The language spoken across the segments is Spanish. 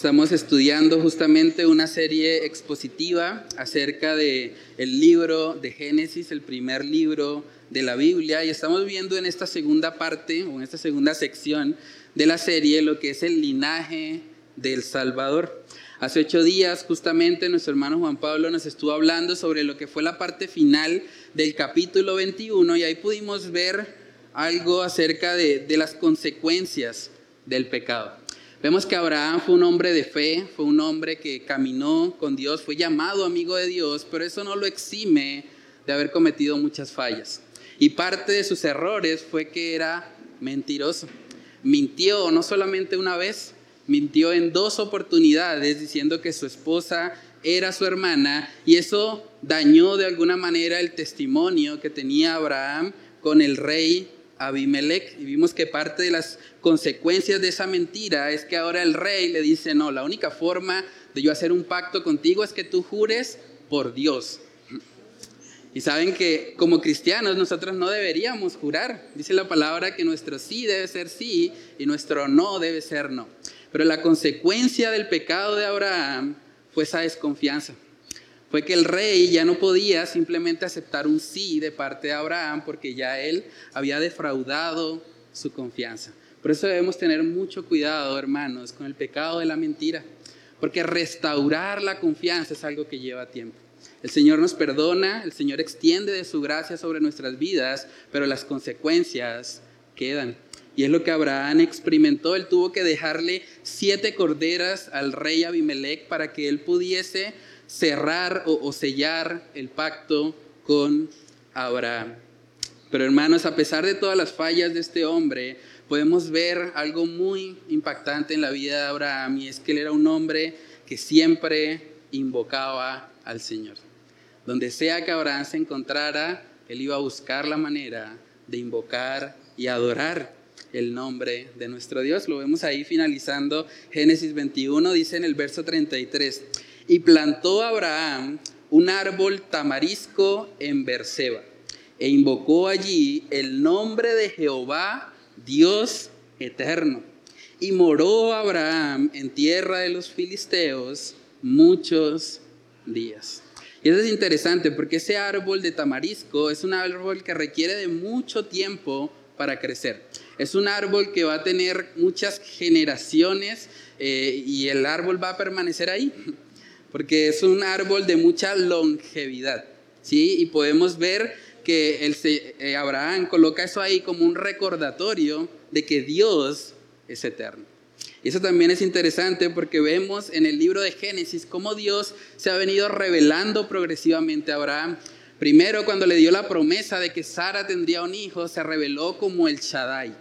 Estamos estudiando justamente una serie expositiva acerca de el libro de Génesis, el primer libro de la Biblia, y estamos viendo en esta segunda parte o en esta segunda sección de la serie lo que es el linaje del Salvador. Hace ocho días justamente nuestro hermano Juan Pablo nos estuvo hablando sobre lo que fue la parte final del capítulo 21 y ahí pudimos ver algo acerca de, de las consecuencias del pecado. Vemos que Abraham fue un hombre de fe, fue un hombre que caminó con Dios, fue llamado amigo de Dios, pero eso no lo exime de haber cometido muchas fallas. Y parte de sus errores fue que era mentiroso. Mintió no solamente una vez, mintió en dos oportunidades diciendo que su esposa era su hermana y eso dañó de alguna manera el testimonio que tenía Abraham con el rey Abimelech y vimos que parte de las consecuencias de esa mentira es que ahora el rey le dice, no, la única forma de yo hacer un pacto contigo es que tú jures por Dios. Y saben que como cristianos nosotros no deberíamos jurar. Dice la palabra que nuestro sí debe ser sí y nuestro no debe ser no. Pero la consecuencia del pecado de Abraham fue esa desconfianza fue que el rey ya no podía simplemente aceptar un sí de parte de Abraham porque ya él había defraudado su confianza. Por eso debemos tener mucho cuidado, hermanos, con el pecado de la mentira, porque restaurar la confianza es algo que lleva tiempo. El Señor nos perdona, el Señor extiende de su gracia sobre nuestras vidas, pero las consecuencias quedan. Y es lo que Abraham experimentó. Él tuvo que dejarle siete corderas al rey Abimelech para que él pudiese cerrar o, sellar el pacto con Abraham. Pero hermanos, a pesar de todas las fallas de este hombre, podemos ver algo muy impactante en la vida de Abraham y es que él era un hombre que siempre invocaba al Señor. Donde sea que Abraham se encontrara, él iba a buscar la manera de invocar y adorar el nombre de nuestro Dios. Lo vemos ahí finalizando Génesis 21, dice en el verso 33. Y plantó Abraham un árbol tamarisco en Berseba e invocó allí el nombre de Jehová, Dios eterno. Y moró Abraham en tierra de los filisteos muchos días. Y eso es interesante porque ese árbol de tamarisco es un árbol que requiere de mucho tiempo para crecer. Es un árbol que va a tener muchas generaciones eh, y el árbol va a permanecer ahí porque es un árbol de mucha longevidad, ¿sí? Y podemos ver que el, eh, Abraham coloca eso ahí como un recordatorio de que Dios es eterno. Y eso también es interesante porque vemos en el libro de Génesis cómo Dios se ha venido revelando progresivamente a Abraham. Primero, cuando le dio la promesa de que Sara tendría un hijo, se reveló como el Shaddai,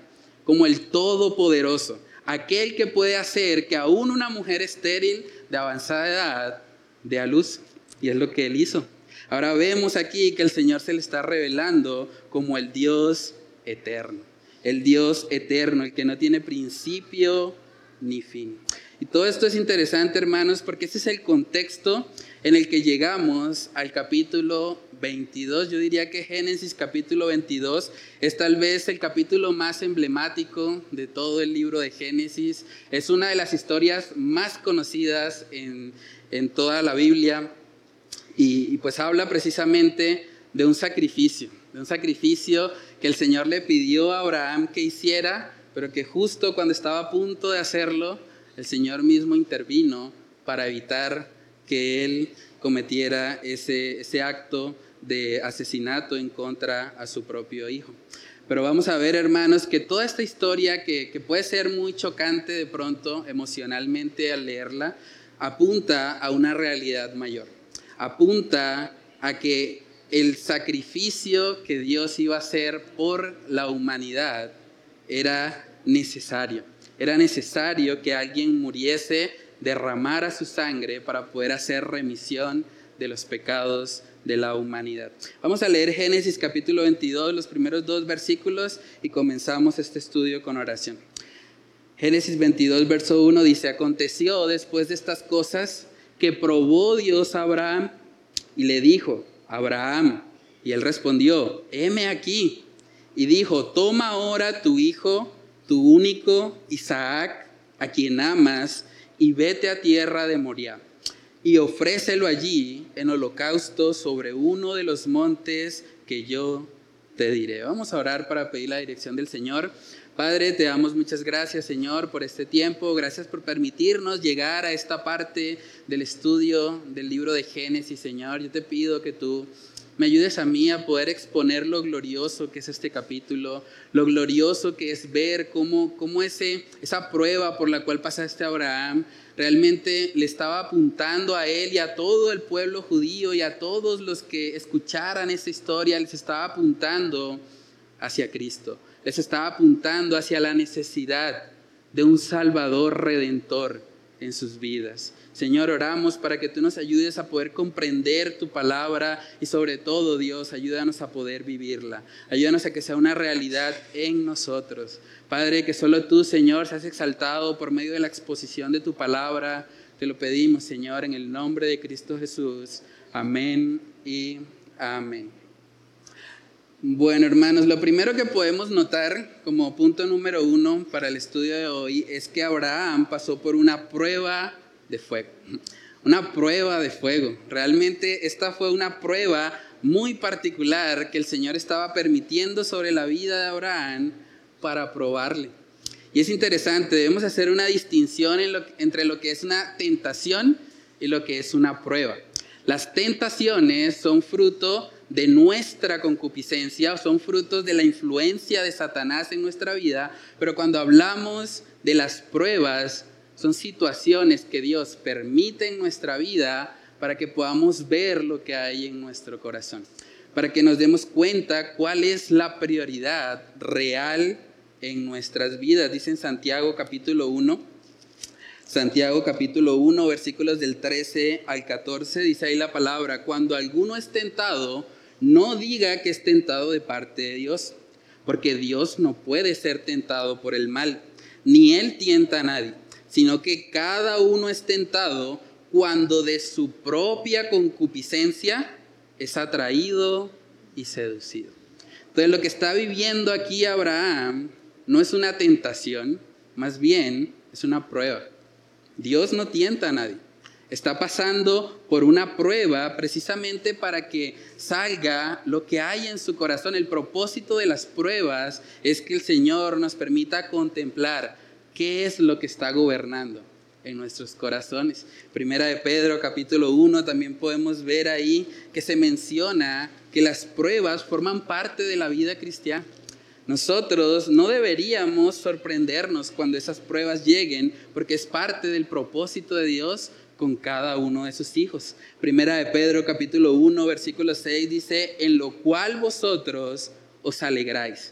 como el Todopoderoso, aquel que puede hacer que aún una mujer estéril de avanzada edad de a luz. Y es lo que él hizo. Ahora vemos aquí que el Señor se le está revelando como el Dios eterno. El Dios eterno, el que no tiene principio ni fin. Y todo esto es interesante, hermanos, porque ese es el contexto en el que llegamos al capítulo 22. Yo diría que Génesis capítulo 22 es tal vez el capítulo más emblemático de todo el libro de Génesis. Es una de las historias más conocidas en, en toda la Biblia y, pues habla precisamente de un sacrificio, de un sacrificio que el Señor le pidió a Abraham que hiciera, pero que justo cuando estaba a punto de hacerlo, el Señor mismo intervino para evitar que él cometiera ese, ese acto de asesinato en contra a su propio hijo. Pero vamos a ver, hermanos, que toda esta historia, que, que, puede ser muy chocante de pronto emocionalmente al leerla, apunta a una realidad mayor. Apunta a que el sacrificio que Dios iba a hacer por la humanidad era necesario. Era necesario que alguien muriese, derramara su sangre para poder hacer remisión de los pecados de la humanidad. Vamos a leer Génesis capítulo 22, los primeros dos versículos y comenzamos este estudio con oración. Génesis 22, verso 1 dice, aconteció después de estas cosas que probó Dios a Abraham y le dijo, Abraham, y él respondió, heme aquí. Y dijo, toma ahora tu hijo, tu único Isaac, a quien amas, y vete a tierra de Moria y ofrécelo allí en holocausto sobre uno de los montes que yo te diré. Vamos a orar para pedir la dirección del Señor. Padre, te damos muchas gracias, Señor, por este tiempo. Gracias por permitirnos llegar a esta parte del estudio del libro de Génesis, Señor. Yo te pido que tú me ayudes a mí a poder exponer lo glorioso que es este capítulo, lo glorioso que es ver cómo, cómo ese, esa prueba por la cual pasaste Abraham realmente le estaba apuntando a él y a todo el pueblo judío y a todos los que escucharan esa historia, les estaba apuntando hacia Cristo, les estaba apuntando hacia la necesidad de un Salvador redentor en sus vidas. Señor, oramos para que tú nos ayudes a poder comprender tu palabra y sobre todo, Dios, ayúdanos a poder vivirla. Ayúdanos a que sea una realidad en nosotros. Padre, que solo tú, Señor, seas exaltado por medio de la exposición de tu palabra. Te lo pedimos, Señor, en el nombre de Cristo Jesús. Amén y amén. Bueno, hermanos, lo primero que podemos notar como punto número uno para el estudio de hoy es que Abraham pasó por una prueba de fuego. Una prueba de fuego. Realmente esta fue una prueba muy particular que el Señor estaba permitiendo sobre la vida de Abraham para probarle. Y es interesante, debemos hacer una distinción entre lo que es una tentación y lo que es una prueba. Las tentaciones son fruto de nuestra concupiscencia, son frutos de la influencia de Satanás en nuestra vida, pero cuando hablamos de las pruebas, son situaciones que Dios permite en nuestra vida para que podamos ver lo que hay en nuestro corazón, para que nos demos cuenta cuál es la prioridad real en nuestras vidas. Dice en Santiago capítulo 1, Santiago capítulo 1, versículos del 13 al 14, dice ahí la palabra, cuando alguno es tentado, no diga que es tentado de parte de Dios, porque Dios no puede ser tentado por el mal, ni él tienta a nadie sino que cada uno es tentado cuando de su propia concupiscencia es atraído y seducido. Entonces lo que está viviendo aquí Abraham no es una tentación, más bien es una prueba. Dios no tienta a nadie. Está pasando por una prueba precisamente para que salga lo que hay en su corazón. El propósito de las pruebas es que el Señor nos permita contemplar ¿Qué es lo que está gobernando en nuestros corazones? Primera de Pedro capítulo 1 también podemos ver ahí que se menciona que las pruebas forman parte de la vida cristiana. Nosotros no deberíamos sorprendernos cuando esas pruebas lleguen porque es parte del propósito de Dios con cada uno de sus hijos. Primera de Pedro capítulo 1 versículo 6 dice, en lo cual vosotros os alegráis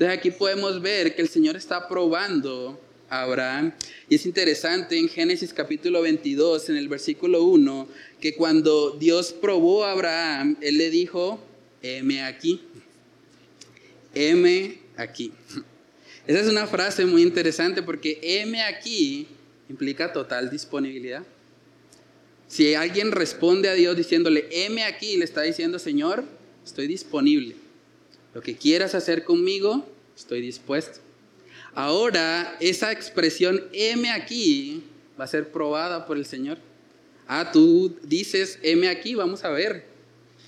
Entonces aquí podemos ver que el Señor está probando a Abraham. Y es interesante en Génesis capítulo 22, en el versículo 1, que cuando Dios probó a Abraham, Él le dijo, heme aquí, heme aquí. Esa es una frase muy interesante porque heme aquí implica total disponibilidad. Si alguien responde a Dios diciéndole, heme aquí, le está diciendo, Señor, estoy disponible. Lo que quieras hacer conmigo, estoy dispuesto. Ahora, esa expresión M aquí va a ser probada por el Señor. Ah, tú dices M aquí, vamos a ver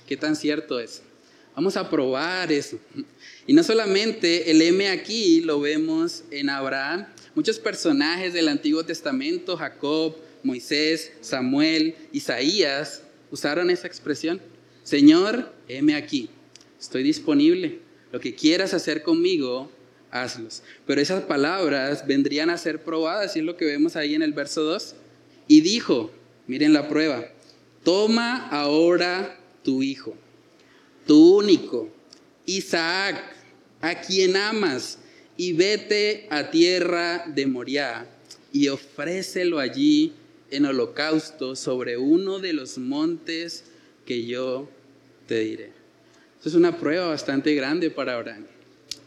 qué tan cierto es. Vamos a probar eso. Y no solamente el M aquí lo vemos en Abraham, muchos personajes del Antiguo Testamento, Jacob, Moisés, Samuel, Isaías, usaron esa expresión. Señor, M aquí estoy disponible. Lo que quieras hacer conmigo, hazlos. Pero esas palabras vendrían a ser probadas, y es lo que vemos ahí en el verso 2. Y dijo, miren la prueba, toma ahora tu hijo, tu único, Isaac, a quien amas, y vete a tierra de Moriah y ofrécelo allí en holocausto sobre uno de los montes que yo te diré. Es una prueba bastante grande para Abraham.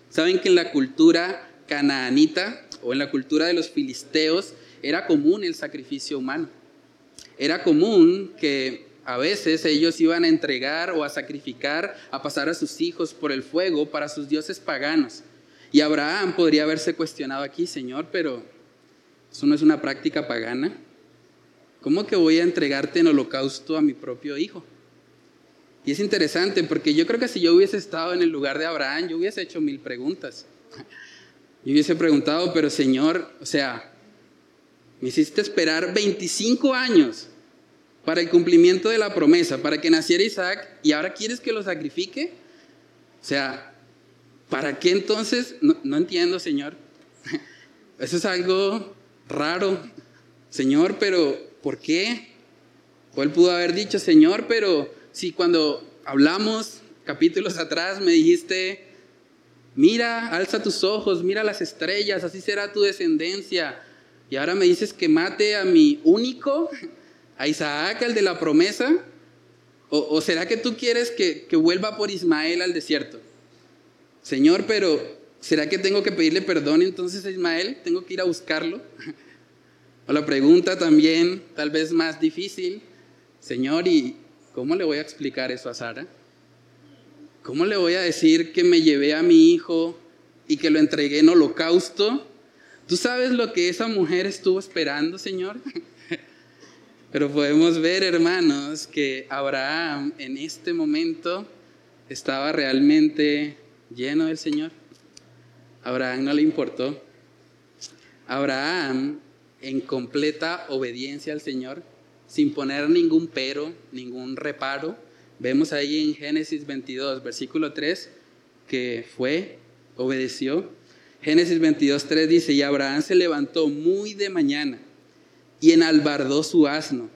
Saben que en la cultura canaanita o en la cultura de los filisteos era común el sacrificio humano. Era común que a veces ellos iban a entregar o a sacrificar, a pasar a sus hijos por el fuego para sus dioses paganos. Y Abraham podría haberse cuestionado aquí, Señor, pero eso no es una práctica pagana. ¿Cómo que voy a entregarte en holocausto a mi propio hijo? Y es interesante porque yo creo que si yo hubiese estado en el lugar de Abraham, yo hubiese hecho mil preguntas. Yo hubiese preguntado, pero Señor, o sea, me hiciste esperar 25 años para el cumplimiento de la promesa, para que naciera Isaac, y ahora quieres que lo sacrifique. O sea, ¿para qué entonces? No, entiendo, Señor. Eso es algo raro. Señor, pero ¿por qué? O él pudo haber dicho, Señor, pero si cuando hablamos capítulos atrás me dijiste, mira, alza tus ojos, mira las estrellas, así será tu descendencia. Y ahora me dices que mate a mi único, a Isaac, el de la promesa. ¿O, será que tú quieres que, que vuelva por Ismael al desierto? Señor, pero ¿será que tengo que pedirle perdón entonces a Ismael? ¿Tengo que ir a buscarlo? O la pregunta también, tal vez más difícil, Señor, ¿y cómo le voy a explicar eso a Sara? ¿Cómo le voy a decir que me llevé a mi hijo y que lo entregué en holocausto? ¿Tú sabes lo que esa mujer estuvo esperando, Señor? Pero podemos ver, hermanos, que Abraham en este momento estaba realmente lleno del Señor. Abraham no le importó. Abraham, en completa obediencia al Señor, sin poner ningún pero, ningún reparo, vemos ahí en Génesis 22, versículo 3, que fue, obedeció. Génesis 22, 3 dice, y Abraham se levantó muy de mañana y enalbardó su asno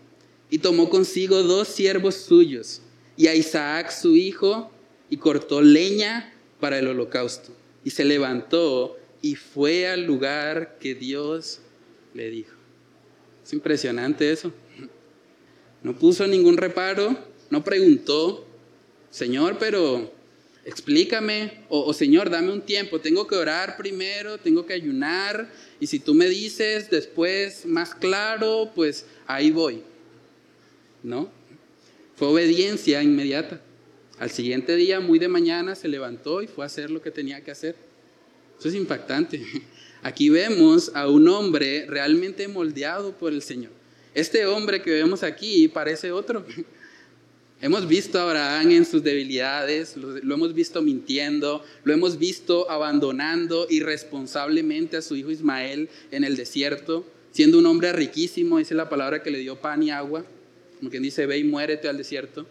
y tomó consigo dos siervos suyos y a Isaac su hijo y cortó leña para el holocausto y se levantó y fue al lugar que Dios le dijo. Es impresionante eso. No puso ningún reparo, no preguntó, Señor, pero explícame, o, Señor, dame un tiempo, tengo que orar primero, tengo que ayunar, y si tú me dices después más claro, pues ahí voy. ¿No? Fue obediencia inmediata. Al siguiente día, muy de mañana, se levantó y fue a hacer lo que tenía que hacer. Eso es impactante. Aquí vemos a un hombre realmente moldeado por el Señor. Este hombre que vemos aquí parece otro. Hemos visto a Abraham en sus debilidades, lo, hemos visto mintiendo, lo hemos visto abandonando irresponsablemente a su hijo Ismael en el desierto, siendo un hombre riquísimo, dice la palabra que le dio pan y agua, como quien dice, ve y muérete al desierto.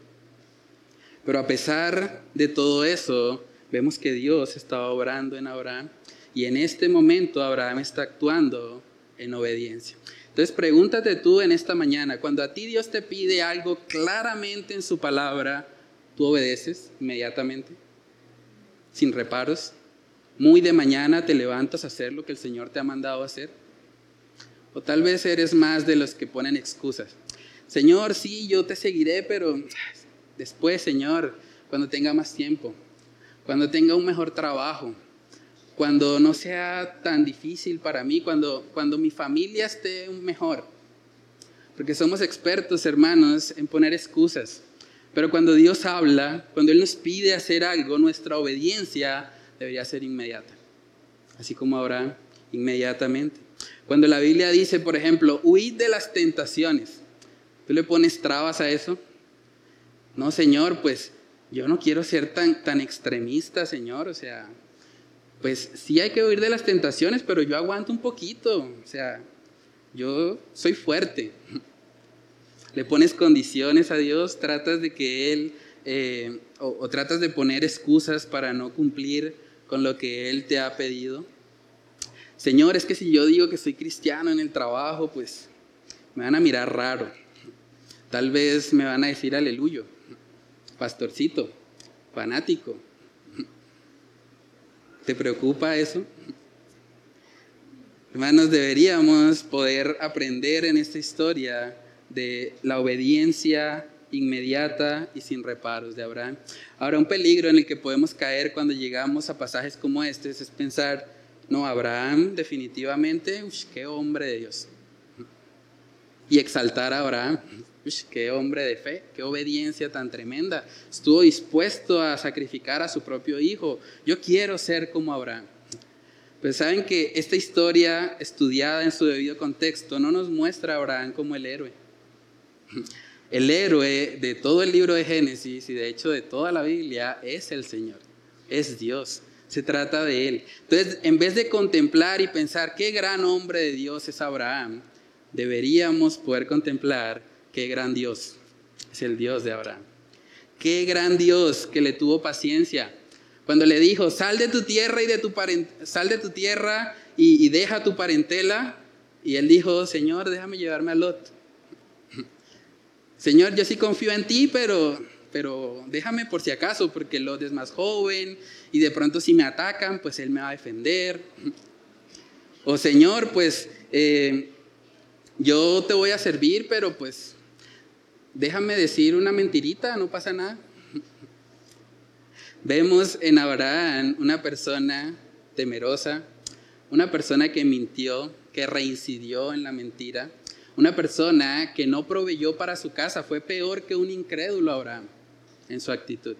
Pero a pesar de todo eso, vemos que Dios estaba obrando en Abraham y en este momento Abraham está actuando en obediencia. Entonces pregúntate tú en esta mañana, cuando a ti Dios te pide algo claramente en su palabra, ¿tú obedeces inmediatamente? Sin reparos. Muy de mañana te levantas a hacer lo que el Señor te ha mandado hacer. O tal vez eres más de los que ponen excusas. Señor, sí, yo te seguiré, pero después, Señor, cuando tenga más tiempo, cuando tenga un mejor trabajo, cuando no sea tan difícil para mí, cuando, cuando mi familia esté mejor. Porque somos expertos, hermanos, en poner excusas. Pero cuando Dios habla, cuando Él nos pide hacer algo, nuestra obediencia debería ser inmediata. Así como ahora, inmediatamente. Cuando la Biblia dice, por ejemplo, huid de las tentaciones, ¿tú le pones trabas a eso? No, Señor, pues yo no quiero ser tan, tan extremista, Señor. O sea, pues sí hay que huir de las tentaciones, pero yo aguanto un poquito, o sea, yo soy fuerte. Le pones condiciones a Dios, tratas de que Él, eh, o, tratas de poner excusas para no cumplir con lo que Él te ha pedido. Señor, es que si yo digo que soy cristiano en el trabajo, pues me van a mirar raro. Tal vez me van a decir aleluyo, pastorcito, fanático. ¿Te preocupa eso? Hermanos, deberíamos poder aprender en esta historia de la obediencia inmediata y sin reparos de Abraham. Ahora, un peligro en el que podemos caer cuando llegamos a pasajes como este es pensar, no, Abraham definitivamente, qué hombre de Dios. Y exaltar a Abraham, qué hombre de fe, qué obediencia tan tremenda. Estuvo dispuesto a sacrificar a su propio hijo. Yo quiero ser como Abraham. Pues saben que esta historia estudiada en su debido contexto no nos muestra a Abraham como el héroe. El héroe de todo el libro de Génesis y de hecho de toda la Biblia es el Señor, es Dios. Se trata de Él. Entonces, en vez de contemplar y pensar qué gran hombre de Dios es Abraham, deberíamos poder contemplar qué gran Dios es el Dios de Abraham. Qué gran Dios que le tuvo paciencia. Cuando le dijo, sal de tu tierra y de tu sal de tu tierra y, deja tu parentela. Y él dijo, Señor, déjame llevarme a Lot. Señor, yo sí confío en ti, pero, pero déjame por si acaso, porque Lot es más joven y de pronto si me atacan, pues él me va a defender. O Señor, pues eh, yo te voy a servir, pero pues déjame decir una mentirita, no pasa nada. Vemos en Abraham una persona temerosa, una persona que mintió, que reincidió en la mentira, una persona que no proveyó para su casa fue peor que un incrédulo Abraham en su actitud.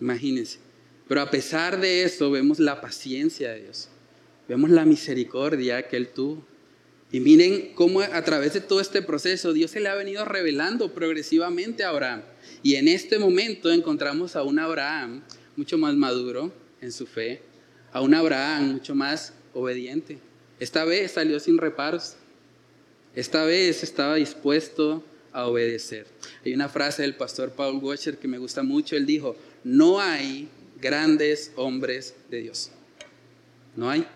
Imagínense. Pero a pesar de eso vemos la paciencia de Dios. Vemos la misericordia que Él tuvo. Y miren cómo a través de todo este proceso Dios se le ha venido revelando progresivamente a Abraham. Y en este momento encontramos a un Abraham mucho más maduro en su fe, a un Abraham mucho más obediente. Esta vez salió sin reparos. Esta vez estaba dispuesto a obedecer. Hay una frase del pastor Paul Washer que me gusta mucho. Él dijo, no hay grandes hombres de Dios. No hay.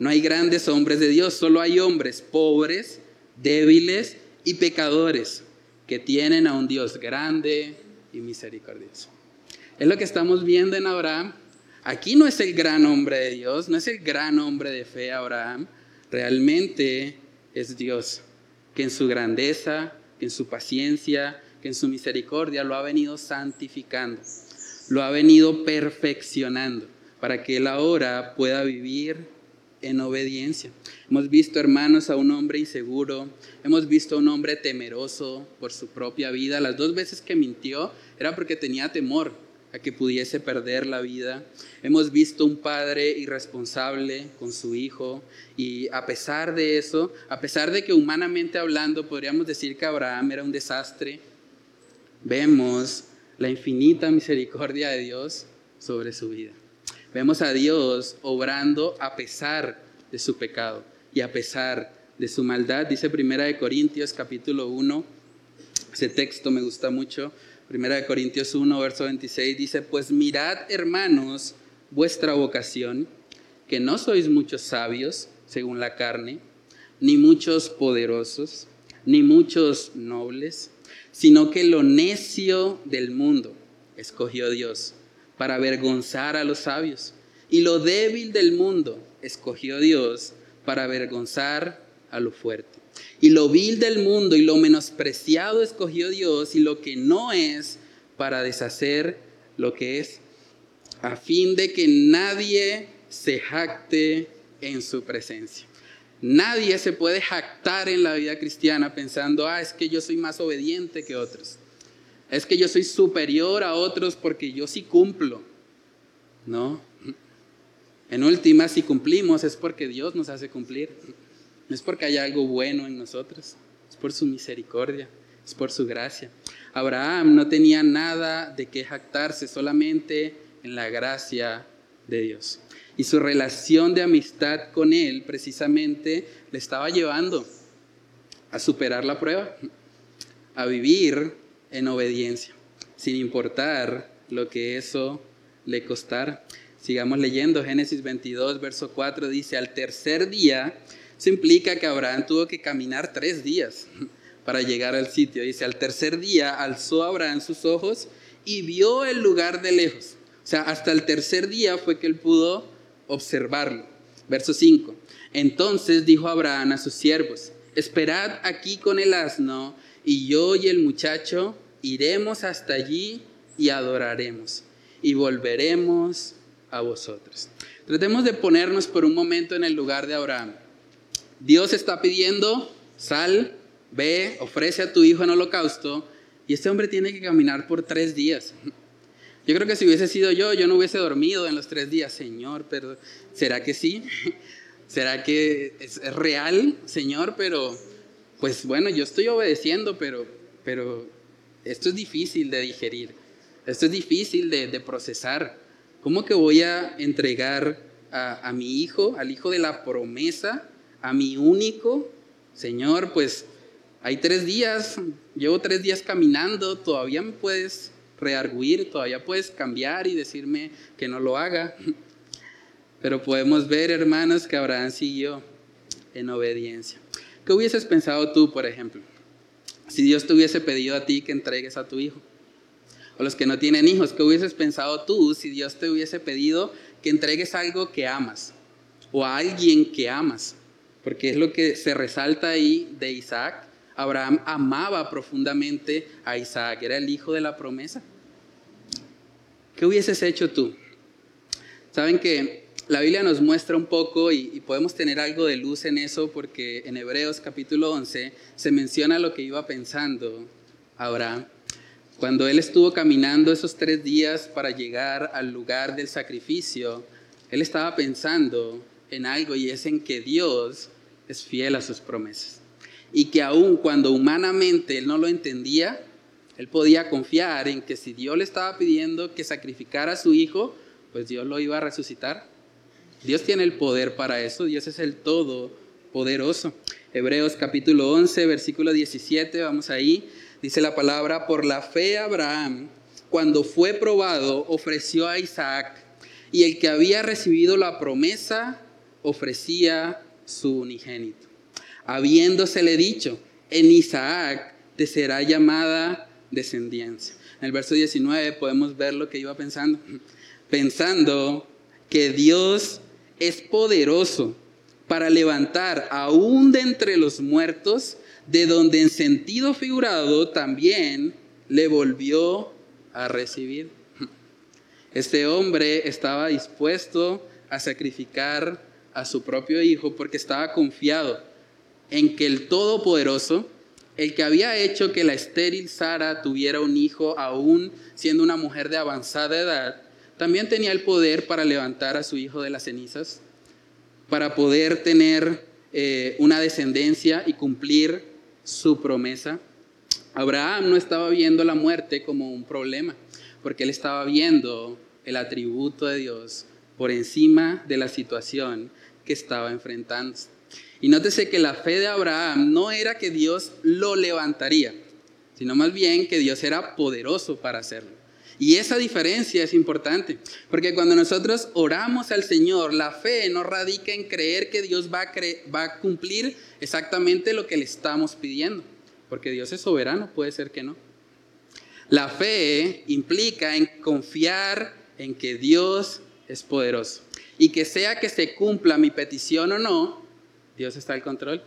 No hay grandes hombres de Dios, solo hay hombres pobres, débiles y pecadores que tienen a un Dios grande y misericordioso. Es lo que estamos viendo en Abraham. Aquí no es el gran hombre de Dios, no es el gran hombre de fe Abraham, realmente es Dios que en su grandeza, que en su paciencia, que en su misericordia lo ha venido santificando, lo ha venido perfeccionando para que él ahora pueda vivir en obediencia. Hemos visto, hermanos, a un hombre inseguro, hemos visto a un hombre temeroso por su propia vida. Las dos veces que mintió era porque tenía temor a que pudiese perder la vida. Hemos visto un padre irresponsable con su hijo y a pesar de eso, a pesar de que humanamente hablando podríamos decir que Abraham era un desastre, vemos la infinita misericordia de Dios sobre su vida. Vemos a Dios obrando a pesar de su pecado y a pesar de su maldad. Dice Primera de Corintios capítulo 1, ese texto me gusta mucho, Primera de Corintios 1, verso 26 dice, pues mirad hermanos vuestra vocación, que no sois muchos sabios según la carne, ni muchos poderosos, ni muchos nobles, sino que lo necio del mundo escogió Dios para avergonzar a los sabios, y lo débil del mundo escogió Dios para avergonzar a lo fuerte. Y lo vil del mundo y lo menospreciado escogió Dios y lo que no es para deshacer lo que es, a fin de que nadie se jacte en su presencia. Nadie se puede jactar en la vida cristiana pensando, ah, es que yo soy más obediente que otros. Es que yo soy superior a otros porque yo sí cumplo. No. En última, si cumplimos es porque Dios nos hace cumplir. No es porque haya algo bueno en nosotros, es por su misericordia, es por su gracia. Abraham no tenía nada de qué jactarse, solamente en la gracia de Dios. Y su relación de amistad con Él precisamente le estaba llevando a superar la prueba, a vivir en obediencia, sin importar lo que eso le costara. Sigamos leyendo Génesis 22, verso 4, dice, al tercer día eso implica que Abraham tuvo que caminar tres días para llegar al sitio. Dice, al tercer día alzó Abraham sus ojos y vio el lugar de lejos. O sea, hasta el tercer día fue que él pudo observarlo. Verso 5. Entonces dijo Abraham a sus siervos, esperad aquí con el asno, y yo y el muchacho iremos hasta allí y adoraremos, y volveremos a vosotros. Tratemos de ponernos por un momento en el lugar de Abraham. Dios está pidiendo, sal, ve, ofrece a tu hijo en holocausto, y este hombre tiene que caminar por tres días. Yo creo que si hubiese sido yo, yo no hubiese dormido en los tres días, Señor, pero ¿será que sí? ¿Será que es, real, Señor? Pero, pues bueno, yo estoy obedeciendo, pero, pero esto es difícil de digerir, esto es difícil de, procesar. ¿Cómo que voy a entregar a, a mi hijo, al hijo de la promesa, a mi único? Señor, pues hay tres días, llevo tres días caminando, todavía me puedes rearguir, todavía puedes cambiar y decirme que no lo haga. Pero podemos ver, hermanos, que Abraham siguió en obediencia. ¿Qué hubieses pensado tú, por ejemplo, si Dios te hubiese pedido a ti que entregues a tu hijo? O los que no tienen hijos, ¿qué hubieses pensado tú si Dios te hubiese pedido que entregues algo que amas? O a alguien que amas. Porque es lo que se resalta ahí de Isaac. Abraham amaba profundamente a Isaac, era el hijo de la promesa. ¿Qué hubieses hecho tú? Saben que la Biblia nos muestra un poco y, podemos tener algo de luz en eso porque en Hebreos capítulo 11 se menciona lo que iba pensando Abraham. Cuando él estuvo caminando esos tres días para llegar al lugar del sacrificio, él estaba pensando en algo y es en que Dios es fiel a sus promesas. Y que aun cuando humanamente él no lo entendía, él podía confiar en que si Dios le estaba pidiendo que sacrificara a su hijo, pues Dios lo iba a resucitar. Dios tiene el poder para eso, Dios es el todopoderoso. Hebreos capítulo 11, versículo 17, vamos ahí, dice la palabra, por la fe Abraham, cuando fue probado, ofreció a Isaac, y el que había recibido la promesa, ofrecía su unigénito, habiéndosele dicho, en Isaac te será llamada descendencia. En el verso 19 podemos ver lo que iba pensando. Pensando que Dios es poderoso para levantar aún de entre los muertos, de donde en sentido figurado también le volvió a recibir. Este hombre estaba dispuesto a sacrificar a su propio hijo porque estaba confiado en que el Todopoderoso el que había hecho que la estéril Sara tuviera un hijo aún siendo una mujer de avanzada edad, también tenía el poder para levantar a su hijo de las cenizas, para poder tener eh, una descendencia y cumplir su promesa. Abraham no estaba viendo la muerte como un problema, porque él estaba viendo el atributo de Dios por encima de la situación que estaba enfrentando. Y nótese que la fe de Abraham no era que Dios lo levantaría, sino más bien que Dios era poderoso para hacerlo. Y esa diferencia es importante, porque cuando nosotros oramos al Señor, la fe no radica en creer que Dios va a, cumplir exactamente lo que le estamos pidiendo, porque Dios es soberano, puede ser que no. La fe implica en confiar en que Dios es poderoso y que sea que se cumpla mi petición o no, Dios está al control.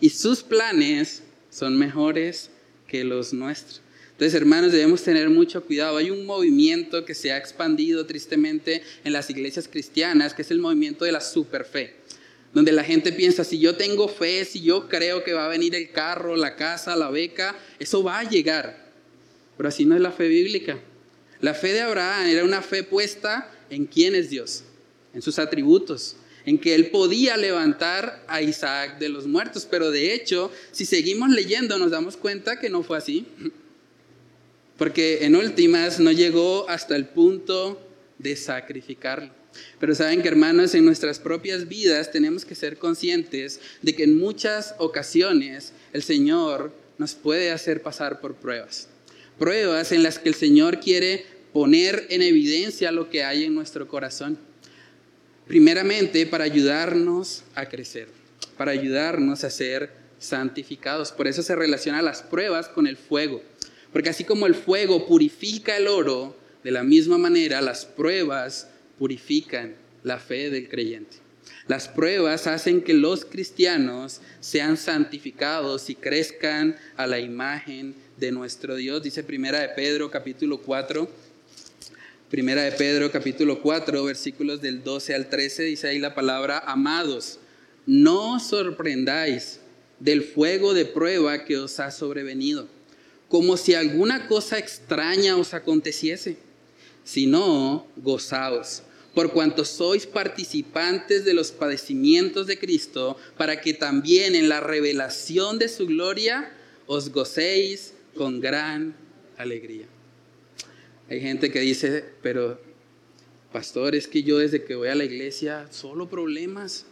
Y sus planes son mejores que los nuestros. Entonces, hermanos, debemos tener mucho cuidado. Hay un movimiento que se ha expandido tristemente en las iglesias cristianas, que es el movimiento de la superfe, donde la gente piensa, si yo tengo fe, si yo creo que va a venir el carro, la casa, la beca, eso va a llegar. Pero así no es la fe bíblica. La fe de Abraham era una fe puesta en quién es Dios, en sus atributos, en que él podía levantar a Isaac de los muertos. Pero de hecho, si seguimos leyendo, nos damos cuenta que no fue así. Porque en últimas no llegó hasta el punto de sacrificarlo. Pero saben que hermanos, en nuestras propias vidas tenemos que ser conscientes de que en muchas ocasiones el Señor nos puede hacer pasar por pruebas. Pruebas en las que el Señor quiere poner en evidencia lo que hay en nuestro corazón. Primeramente, para ayudarnos a crecer, para ayudarnos a ser santificados. Por eso se relaciona las pruebas con el fuego. Porque así como el fuego purifica el oro, de la misma manera las pruebas purifican la fe del creyente. Las pruebas hacen que los cristianos sean santificados y crezcan a la imagen de nuestro Dios. Dice Primera de Pedro capítulo 4. Primera de Pedro capítulo 4 versículos del 12 al 13 dice ahí la palabra amados. No os sorprendáis del fuego de prueba que os ha sobrevenido, como si alguna cosa extraña os aconteciese, sino gozaos por cuanto sois participantes de los padecimientos de Cristo, para que también en la revelación de su gloria os gocéis con gran alegría. Hay gente que dice, pero pastor, es que yo desde que voy a la iglesia solo problemas.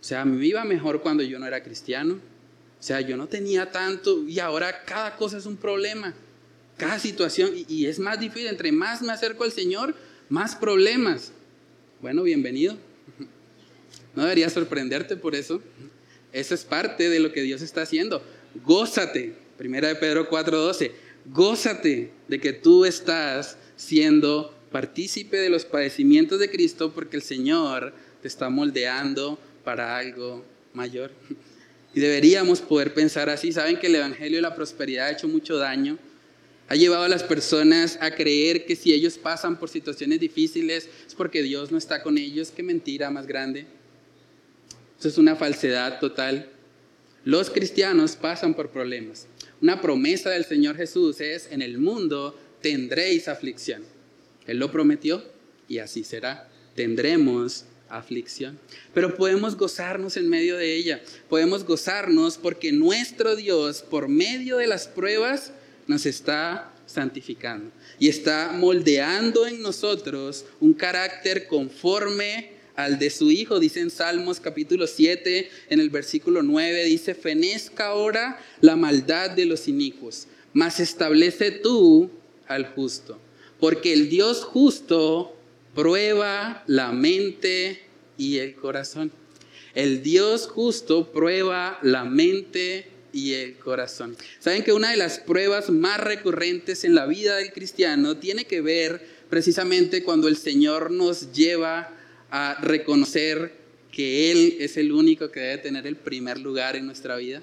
O sea, me iba mejor cuando yo no era cristiano. Sea, yo no tenía tanto y ahora cada cosa es un problema. Cada situación y, y es más difícil. Entre más me acerco al Señor, más problemas. Bueno, bienvenido. No debería sorprenderte por eso. Eso es parte de lo que Dios está haciendo. Gózate. Primera de Pedro 4:12. Gózate de que tú estás siendo partícipe de los padecimientos de Cristo porque el Señor te está moldeando para algo mayor. Y deberíamos poder pensar así. Saben que el Evangelio de la Prosperidad ha hecho mucho daño ha llevado a las personas a creer que si ellos pasan por situaciones difíciles es porque Dios no está con ellos. Qué mentira más grande. Eso es una falsedad total. Los cristianos pasan por problemas. Una promesa del Señor Jesús es, en el mundo tendréis aflicción. Él lo prometió y así será. Tendremos aflicción. Pero podemos gozarnos en medio de ella. Podemos gozarnos porque nuestro Dios, por medio de las pruebas, nos está santificando y está moldeando en nosotros un carácter conforme al de su Hijo. Dice en Salmos capítulo 7, en el versículo 9, dice, fenezca ahora la maldad de los inicuos, mas establece tú al justo, porque el Dios justo prueba la mente y el corazón. El Dios justo prueba la mente y el corazón. Saben que una de las pruebas más recurrentes en la vida del cristiano tiene que ver precisamente cuando el Señor nos lleva a reconocer que Él es el único que debe tener el primer lugar en nuestra vida.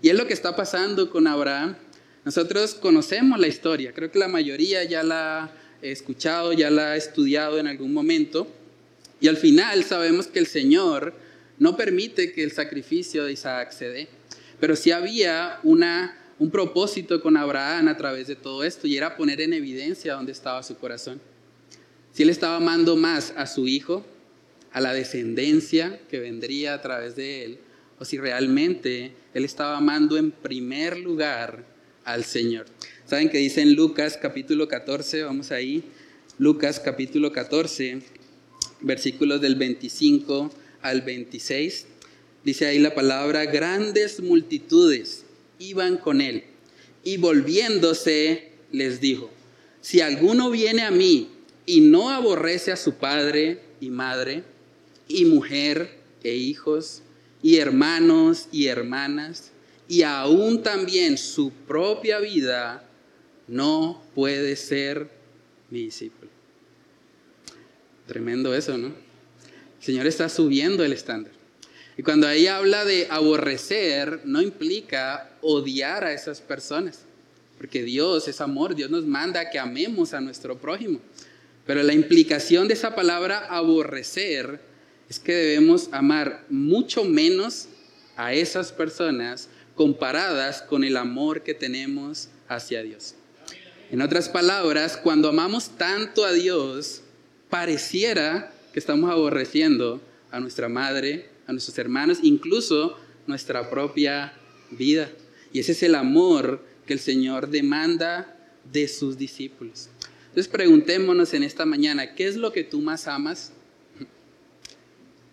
Y es lo que está pasando con Abraham. Nosotros conocemos la historia, creo que la mayoría ya la escuchado, ya la ha estudiado en algún momento. Y al final sabemos que el Señor no permite que el sacrificio de Isaac se dé. Pero sí había una, un propósito con Abraham a través de todo esto y era poner en evidencia dónde estaba su corazón. Si él estaba amando más a su hijo, a la descendencia que vendría a través de él, o si realmente él estaba amando en primer lugar al Señor. ¿Saben que dice en Lucas capítulo 14? Vamos ahí. Lucas capítulo 14, versículos del 25 al 26. Dice ahí la palabra, grandes multitudes iban con él. Y volviéndose les dijo, si alguno viene a mí y no aborrece a su padre y madre, y mujer e hijos, y hermanos y hermanas, y aún también su propia vida, no puede ser mi discípulo. Tremendo eso, ¿no? El Señor está subiendo el estándar. Y cuando ahí habla de aborrecer, no implica odiar a esas personas, porque Dios es amor, Dios nos manda que amemos a nuestro prójimo. Pero la implicación de esa palabra aborrecer es que debemos amar mucho menos a esas personas comparadas con el amor que tenemos hacia Dios. En otras palabras, cuando amamos tanto a Dios, pareciera que estamos aborreciendo a nuestra madre, a nuestros hermanos, incluso nuestra propia vida. Y ese es el amor que el Señor demanda de sus discípulos. Entonces preguntémonos en esta mañana, ¿qué es lo que tú más amas?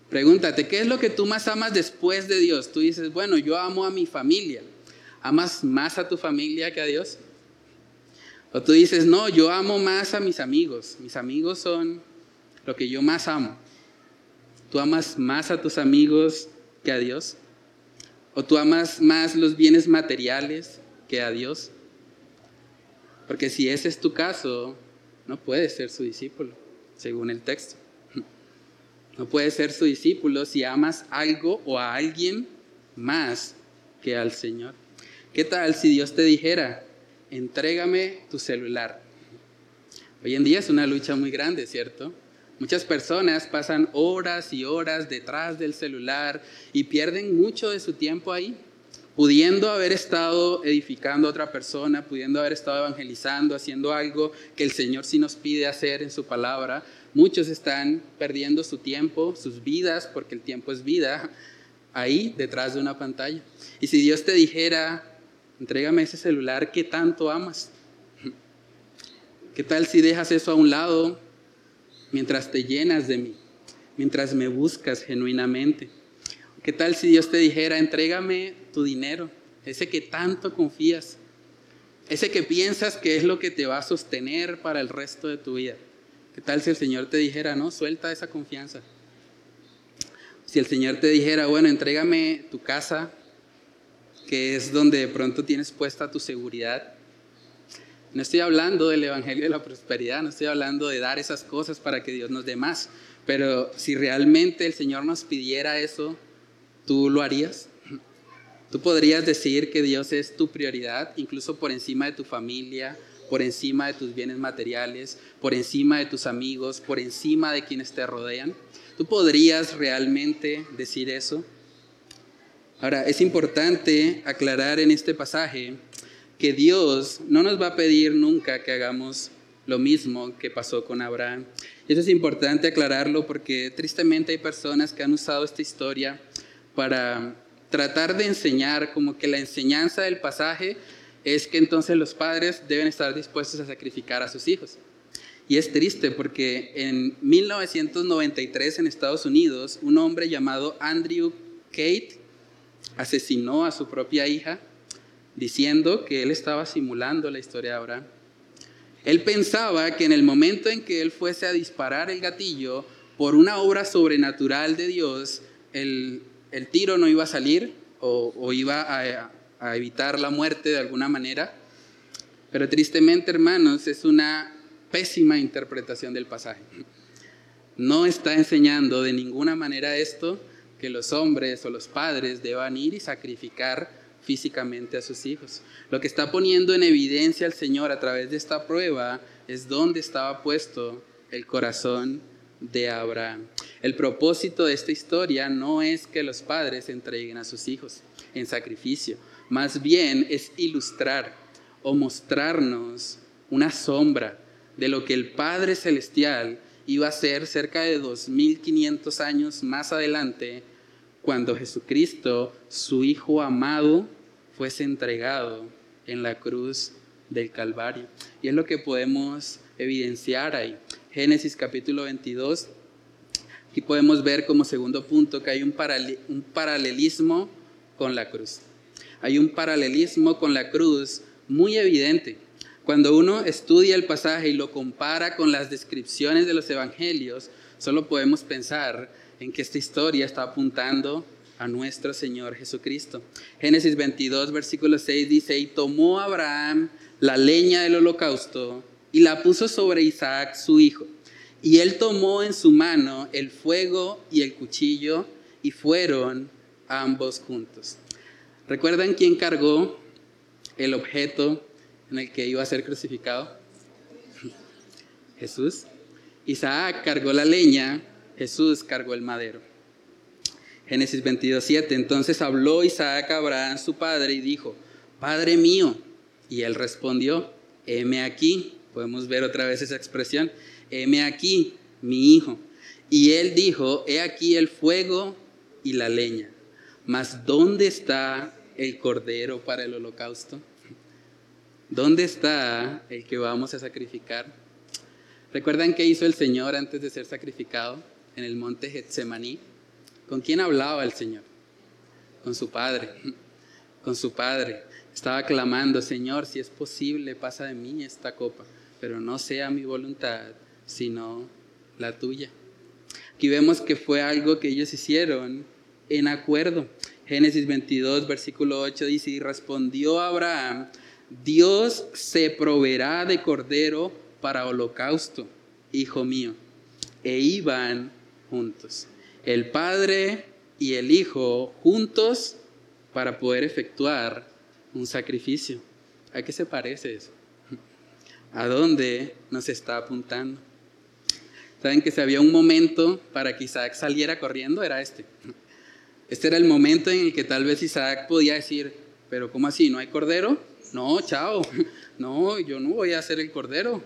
Pregúntate, ¿qué es lo que tú más amas después de Dios? Tú dices, bueno, yo amo a mi familia. ¿Amas más a tu familia que a Dios? O tú dices, no, yo amo más a mis amigos. Mis amigos son lo que yo más amo. ¿Tú amas más a tus amigos que a Dios? ¿O tú amas más los bienes materiales que a Dios? Porque si ese es tu caso, no puedes ser su discípulo, según el texto. No puedes ser su discípulo si amas algo o a alguien más que al Señor. ¿Qué tal si Dios te dijera, entrégame tu celular? Hoy en día es una lucha muy grande, ¿cierto? Muchas personas pasan horas y horas detrás del celular y pierden mucho de su tiempo ahí, pudiendo haber estado edificando a otra persona, pudiendo haber estado evangelizando, haciendo algo que el Señor sí nos pide hacer en su palabra. Muchos están perdiendo su tiempo, sus vidas, porque el tiempo es vida, ahí detrás de una pantalla. Y si Dios te dijera, entrégame ese celular que tanto amas, ¿qué tal si dejas eso a un lado mientras te llenas de mí, mientras me buscas genuinamente? ¿Qué tal si Dios te dijera, entrégame tu dinero, ese que tanto confías, ese que piensas que es lo que te va a sostener para el resto de tu vida? ¿Qué tal si el Señor te dijera, no, suelta esa confianza? Si el Señor te dijera, bueno, entrégame tu casa, que es donde de pronto tienes puesta tu seguridad. No estoy hablando del Evangelio de la Prosperidad, no estoy hablando de dar esas cosas para que Dios nos dé más, pero si realmente el Señor nos pidiera eso, ¿tú lo harías? Tú podrías decir que Dios es tu prioridad, incluso por encima de tu familia, por encima de tus bienes materiales, por encima de tus amigos, por encima de quienes te rodean. ¿Tú podrías realmente decir eso? Ahora, es importante aclarar en este pasaje que Dios no nos va a pedir nunca que hagamos lo mismo que pasó con Abraham. Eso es importante aclararlo porque tristemente hay personas que han usado esta historia para tratar de enseñar como que la enseñanza del pasaje es que entonces los padres deben estar dispuestos a sacrificar a sus hijos. Y es triste porque en 1993 en Estados Unidos un hombre llamado Andrew Kate asesinó a su propia hija diciendo que él estaba simulando la historia de Abraham. Él pensaba que en el momento en que él fuese a disparar el gatillo por una obra sobrenatural de Dios, el, tiro no iba a salir o, iba a, a evitar la muerte de alguna manera. Pero tristemente, hermanos, es una pésima interpretación del pasaje. No está enseñando de ninguna manera esto que los hombres o los padres deban ir y sacrificar físicamente a sus hijos. Lo que está poniendo en evidencia el Señor a través de esta prueba es dónde estaba puesto el corazón de Abraham. El propósito de esta historia no es que los padres entreguen a sus hijos en sacrificio, más bien es ilustrar o mostrarnos una sombra de lo que el Padre Celestial iba a ser cerca de 2500 años más adelante, cuando Jesucristo, su Hijo amado, fuese entregado en la cruz del Calvario. Y es lo que podemos evidenciar ahí. Génesis capítulo 22. Aquí podemos ver como segundo punto que hay un, un paralelismo con la cruz. Hay un paralelismo con la cruz muy evidente. Cuando uno estudia el pasaje y lo compara con las descripciones de los evangelios, solo podemos pensar en que esta historia está apuntando a nuestro Señor Jesucristo. Génesis 22, versículo 6 dice, y tomó Abraham la leña del holocausto y la puso sobre Isaac su hijo. Y él tomó en su mano el fuego y el cuchillo y fueron ambos juntos. ¿Recuerdan quién cargó el objeto en el que iba a ser crucificado? Jesús. Isaac cargó la leña, Jesús cargó el madero. Génesis 22, 7. Entonces habló Isaac a Abraham, su padre, y dijo, Padre mío. Y él respondió, heme aquí. Podemos ver otra vez esa expresión, heme aquí, mi hijo. Y él dijo, he aquí el fuego y la leña. Mas ¿dónde está el cordero para el holocausto? ¿Dónde está el que vamos a sacrificar? ¿Recuerdan qué hizo el Señor antes de ser sacrificado en el monte Getsemaní? ¿Con quién hablaba el Señor? Con su Padre, con su Padre. Estaba clamando, Señor, si es posible, pasa de mí esta copa, pero no sea mi voluntad, sino la tuya. Aquí vemos que fue algo que ellos hicieron en acuerdo. Génesis 22, versículo 8 dice, y respondió Abraham, Dios se proveerá de cordero para holocausto, hijo mío. E iban juntos. el Padre y el Hijo juntos para poder efectuar un sacrificio. ¿A qué se parece eso? ¿A dónde nos está apuntando? Saben que si había un momento para que Isaac saliera corriendo, era este. Este era el momento en el que tal vez Isaac podía decir, pero ¿cómo así? ¿No hay cordero? No, chao. No, yo no voy a hacer el cordero.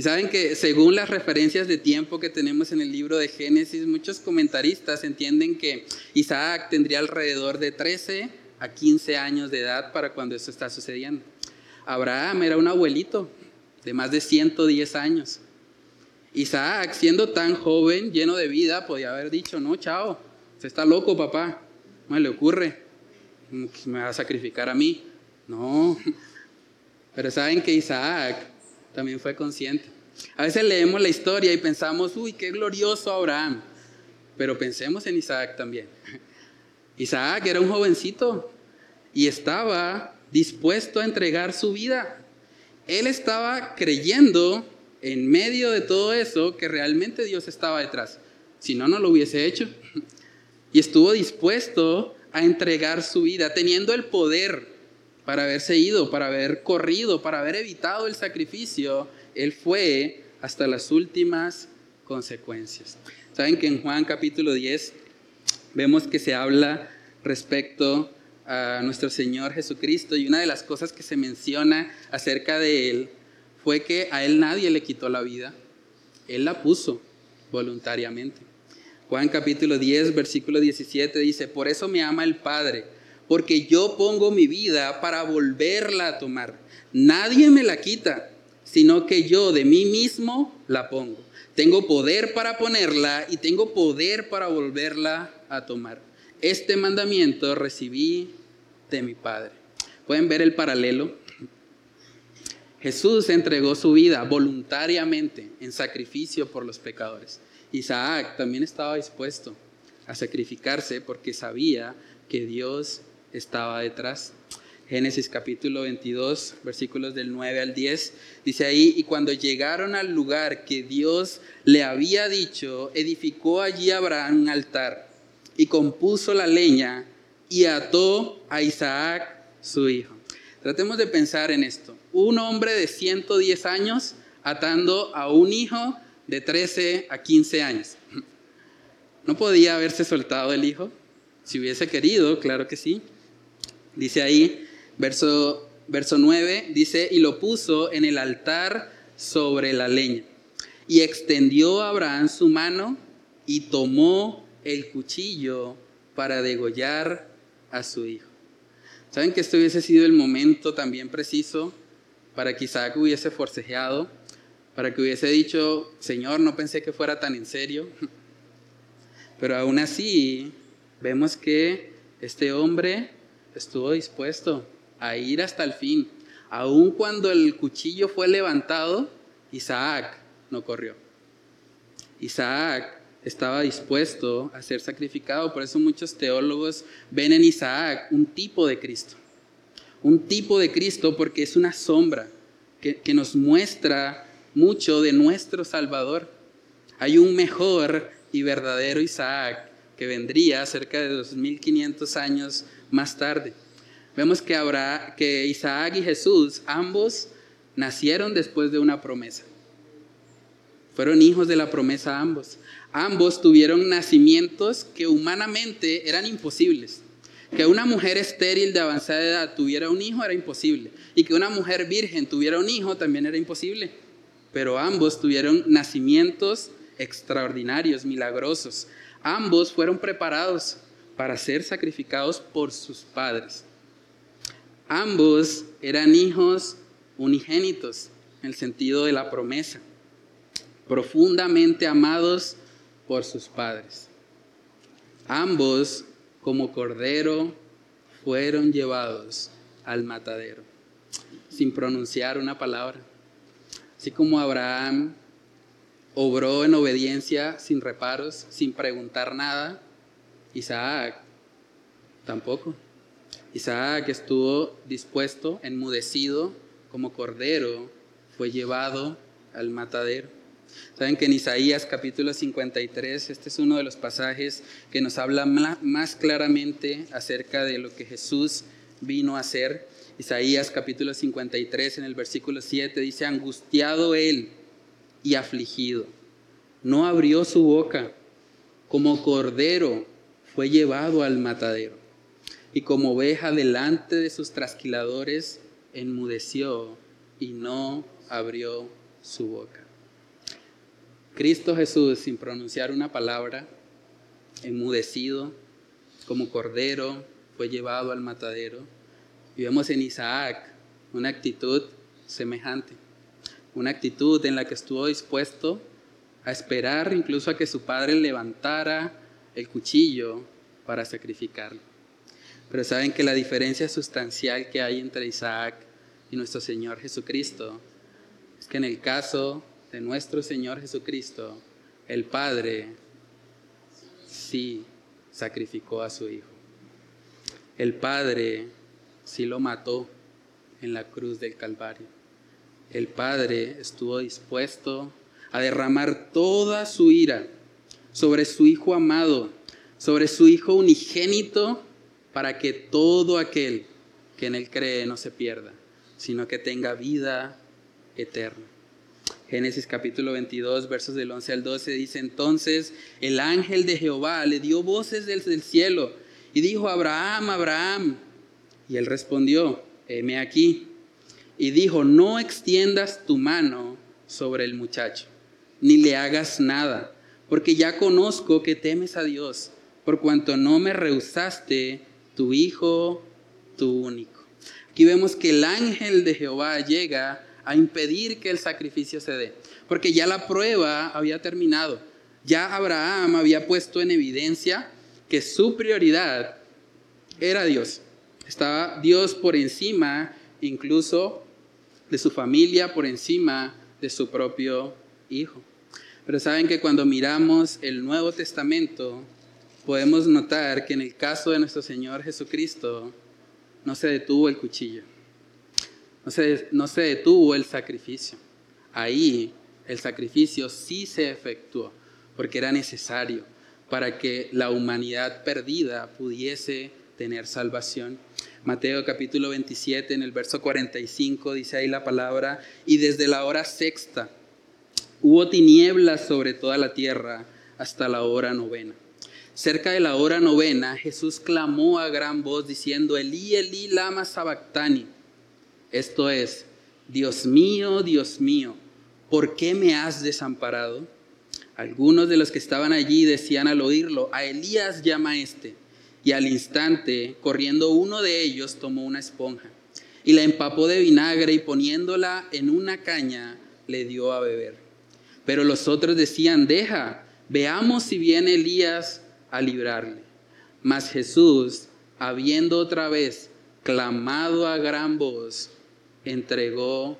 Y saben que según las referencias de tiempo que tenemos en el libro de Génesis, muchos comentaristas entienden que Isaac tendría alrededor de 13 a 15 años de edad para cuando esto está sucediendo. Abraham era un abuelito de más de 110 años. Isaac, siendo tan joven, lleno de vida, podía haber dicho, no, chao, usted está loco, papá, ¿cómo le ocurre? ¿Me va a sacrificar a mí? No, pero saben que Isaac también fue consciente. A veces leemos la historia y pensamos, uy, qué glorioso Abraham. Pero pensemos en Isaac también. Isaac era un jovencito y estaba dispuesto a entregar su vida. Él estaba creyendo en medio de todo eso que realmente Dios estaba detrás. Si no, no lo hubiese hecho. Y estuvo dispuesto a entregar su vida, teniendo el poder para haberse ido, para haber corrido, para haber evitado el sacrificio, Él fue hasta las últimas consecuencias. Saben que en Juan capítulo 10 vemos que se habla respecto a nuestro Señor Jesucristo y una de las cosas que se menciona acerca de Él fue que a Él nadie le quitó la vida, Él la puso voluntariamente. Juan capítulo 10, versículo 17 dice, por eso me ama el Padre porque yo pongo mi vida para volverla a tomar. Nadie me la quita, sino que yo de mí mismo la pongo. Tengo poder para ponerla y tengo poder para volverla a tomar. Este mandamiento recibí de mi Padre. ¿Pueden ver el paralelo? Jesús entregó su vida voluntariamente en sacrificio por los pecadores. Isaac también estaba dispuesto a sacrificarse porque sabía que Dios estaba detrás. Génesis capítulo 22, versículos del 9 al 10, dice ahí, y cuando llegaron al lugar que Dios le había dicho, edificó allí Abraham un altar y compuso la leña y ató a Isaac su hijo. Tratemos de pensar en esto. Un hombre de 110 años atando a un hijo de 13 a 15 años. ¿No podía haberse soltado el hijo? Si hubiese querido, claro que sí. Dice ahí, verso, verso 9, dice, y lo puso en el altar sobre la leña. Y extendió Abraham su mano y tomó el cuchillo para degollar a su hijo. ¿Saben que este hubiese sido el momento también preciso para que Isaac hubiese forcejeado? Para que hubiese dicho, Señor, no pensé que fuera tan en serio. Pero aún así, vemos que este hombre estuvo dispuesto a ir hasta el fin. Aun cuando el cuchillo fue levantado, Isaac no corrió. Isaac estaba dispuesto a ser sacrificado. Por eso muchos teólogos ven en Isaac un tipo de Cristo. Un tipo de Cristo porque es una sombra que, que nos muestra mucho de nuestro Salvador. Hay un mejor y verdadero Isaac que vendría cerca de 2500 años más tarde. Vemos que, que Isaac y Jesús, ambos nacieron después de una promesa. Fueron hijos de la promesa ambos. Ambos tuvieron nacimientos que humanamente eran imposibles. Que una mujer estéril de avanzada edad tuviera un hijo era imposible. Y que una mujer virgen tuviera un hijo también era imposible. Pero ambos tuvieron nacimientos extraordinarios, milagrosos. Ambos fueron preparados para ser sacrificados por sus padres. Ambos eran hijos unigénitos en el sentido de la promesa, profundamente amados por sus padres. Ambos, como cordero, fueron llevados al matadero, sin pronunciar una palabra. Así como Abraham obró en obediencia sin reparos, sin preguntar nada, Isaac tampoco. Isaac estuvo dispuesto, enmudecido como cordero, fue llevado al matadero. Saben que en Isaías capítulo 53, este es uno de los pasajes que nos habla más claramente acerca de lo que Jesús vino a hacer. Isaías capítulo 53 en el versículo 7 dice, angustiado él y afligido, no abrió su boca, como cordero fue llevado al matadero, y como oveja delante de sus trasquiladores, enmudeció y no abrió su boca. Cristo Jesús, sin pronunciar una palabra, enmudecido, como cordero, fue llevado al matadero. Y vemos en Isaac una actitud semejante, una actitud en la que estuvo dispuesto a esperar incluso a que su padre levantara el cuchillo para sacrificarlo. Pero saben que la diferencia sustancial que hay entre Isaac y nuestro Señor Jesucristo es que en el caso de nuestro Señor Jesucristo, el Padre sí sacrificó a su Hijo. El Padre sí lo mató en la cruz del Calvario. El Padre estuvo dispuesto a derramar toda su ira sobre su Hijo amado, sobre su Hijo unigénito, para que todo aquel que en Él cree no se pierda, sino que tenga vida eterna. Génesis capítulo 22, versos del 11 al 12 dice, entonces el ángel de Jehová le dio voces desde el cielo y dijo, Abraham, Abraham. Y él respondió, heme aquí. Y dijo, no extiendas tu mano sobre el muchacho, ni le hagas nada, porque ya conozco que temes a Dios, por cuanto no me rehusaste tu hijo, tu único. Aquí vemos que el ángel de Jehová llega a impedir que el sacrificio se dé, porque ya la prueba había terminado. Ya Abraham había puesto en evidencia que su prioridad era Dios. Estaba Dios por encima incluso de su familia, por encima de su propio hijo. Pero saben que cuando miramos el Nuevo Testamento, podemos notar que en el caso de nuestro Señor Jesucristo, no se detuvo el cuchillo. No se, no se detuvo el sacrificio. Ahí el sacrificio sí se efectuó porque era necesario para que la humanidad perdida pudiese tener salvación. Mateo capítulo 27 en el verso 45 dice ahí la palabra, y desde la hora sexta hubo tinieblas sobre toda la tierra hasta la hora novena. Cerca de la hora novena Jesús clamó a gran voz diciendo, Elí, Elí, lama sabactani esto es, Dios mío, Dios mío, ¿por qué me has desamparado? Algunos de los que estaban allí decían al oírlo, a Elías llama este. Y al instante, corriendo uno de ellos, tomó una esponja y la empapó de vinagre y poniéndola en una caña, le dio a beber. Pero los otros decían, deja, veamos si viene Elías a librarle. Mas Jesús, habiendo otra vez clamado a gran voz, entregó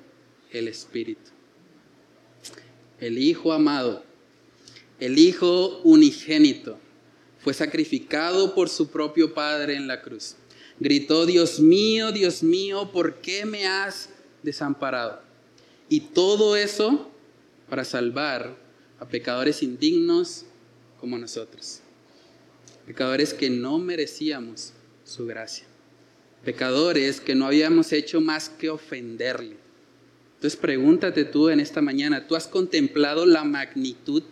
el Espíritu. El Hijo amado, el Hijo unigénito, fue sacrificado por su propio Padre en la cruz. Gritó, Dios mío, Dios mío, ¿por qué me has desamparado? Y todo eso para salvar a pecadores indignos como nosotros. Pecadores que no merecíamos su gracia pecadores que no habíamos hecho más que ofenderle. Entonces pregúntate tú en esta mañana, ¿tú has contemplado la magnitud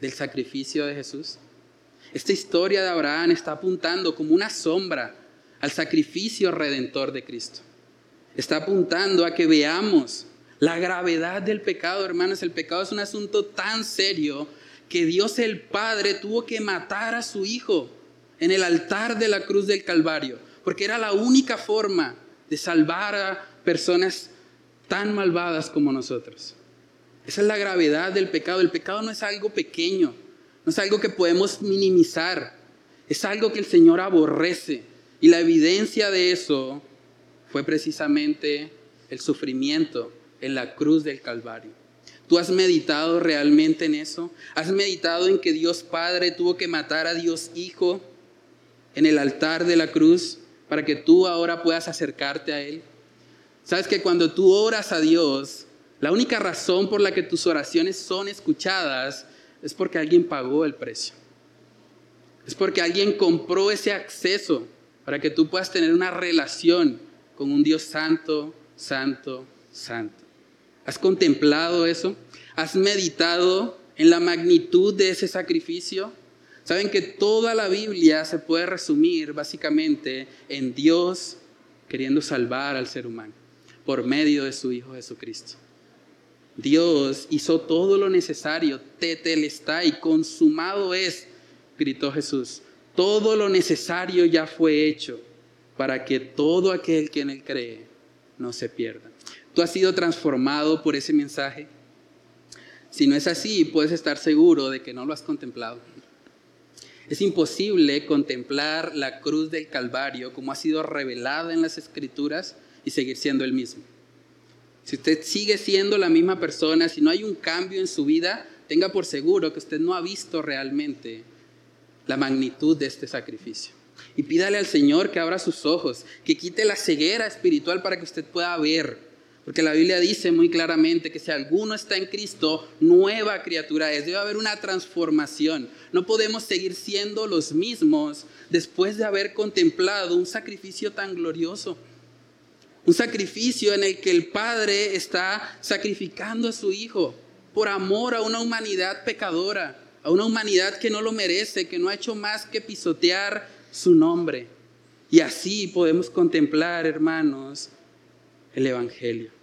del sacrificio de Jesús? Esta historia de Abraham está apuntando como una sombra al sacrificio redentor de Cristo. Está apuntando a que veamos la gravedad del pecado, hermanos. El pecado es un asunto tan serio que Dios el Padre tuvo que matar a su Hijo en el altar de la cruz del Calvario porque era la única forma de salvar a personas tan malvadas como nosotros. Esa es la gravedad del pecado. El pecado no es algo pequeño, no es algo que podemos minimizar, es algo que el Señor aborrece. Y la evidencia de eso fue precisamente el sufrimiento en la cruz del Calvario. ¿Tú has meditado realmente en eso? ¿Has meditado en que Dios Padre tuvo que matar a Dios Hijo en el altar de la cruz? para que tú ahora puedas acercarte a Él. Sabes que cuando tú oras a Dios, La única razón por la que tus oraciones son escuchadas es porque alguien pagó el precio. Es porque alguien compró ese acceso para que tú puedas tener una relación con un Dios santo, santo, santo. ¿Has contemplado eso? ¿Has meditado en la magnitud de ese sacrificio? Saben que toda la Biblia se puede resumir básicamente en Dios queriendo salvar al ser humano por medio de su Hijo Jesucristo. Dios hizo todo lo necesario, y consumado es, gritó Jesús. Todo lo necesario ya fue hecho para que todo aquel que en él cree no se pierda. ¿Tú has sido transformado por ese mensaje? Si no es así, puedes estar seguro de que no lo has contemplado. Es imposible contemplar la cruz del Calvario como ha sido revelada en las Escrituras y seguir siendo el mismo. Si usted sigue siendo la misma persona, si no hay un cambio en su vida, tenga por seguro que usted no ha visto realmente la magnitud de este sacrificio. Y pídale al Señor que abra sus ojos, que quite la ceguera espiritual para que usted pueda ver. Porque la Biblia dice muy claramente que si alguno está en Cristo, nueva criatura es. Debe haber una transformación. No podemos seguir siendo los mismos después de haber contemplado un sacrificio tan glorioso. Un sacrificio en el que el Padre está sacrificando a su Hijo por amor a una humanidad pecadora, a una humanidad que no lo merece, que no ha hecho más que pisotear su nombre. Y así podemos contemplar, hermanos, el Evangelio.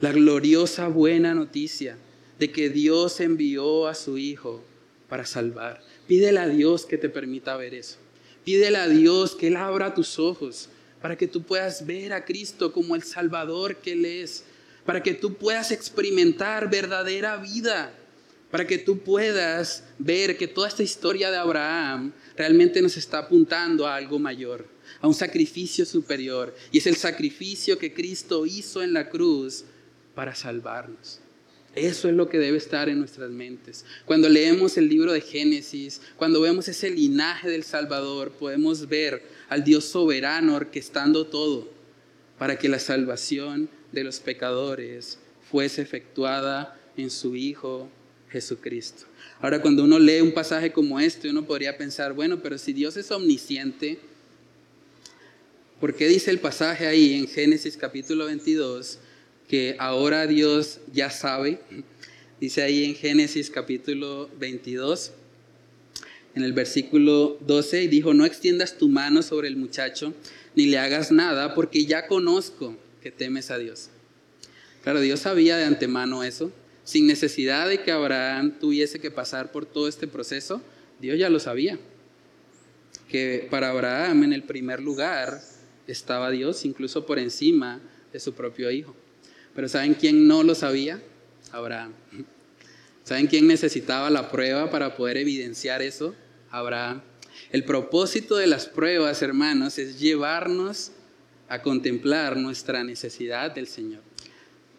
La gloriosa buena noticia de que Dios envió a su Hijo para salvar. Pídele a Dios que te permita ver eso. Pídele a Dios que Él abra tus ojos para que tú puedas ver a Cristo como el Salvador que Él es, para que tú puedas experimentar verdadera vida, para que tú puedas ver que toda esta historia de Abraham realmente nos está apuntando a algo mayor a un sacrificio superior. Y es el sacrificio que Cristo hizo en la cruz para salvarnos. Eso es lo que debe estar en nuestras mentes. Cuando leemos el libro de Génesis, cuando vemos ese linaje del Salvador, podemos ver al Dios soberano orquestando todo para que la salvación de los pecadores fuese efectuada en su Hijo Jesucristo. Ahora, cuando uno lee un pasaje como este, uno podría pensar, bueno, pero si Dios es omnisciente, ¿Por qué dice el pasaje ahí en Génesis capítulo 22 que ahora Dios ya sabe? Dice ahí en Génesis capítulo 22, en el versículo 12, y dijo, no extiendas tu mano sobre el muchacho, ni le hagas nada, porque ya conozco que temes a Dios. Claro, Dios sabía de antemano eso, sin necesidad de que Abraham tuviese que pasar por todo este proceso, Dios ya lo sabía. Que para Abraham en el primer lugar estaba Dios incluso por encima de su propio hijo. Pero ¿saben quién no lo sabía? Abraham. ¿Saben quién necesitaba la prueba para poder evidenciar eso? Abraham. El propósito de las pruebas, hermanos, es llevarnos a contemplar nuestra necesidad del Señor.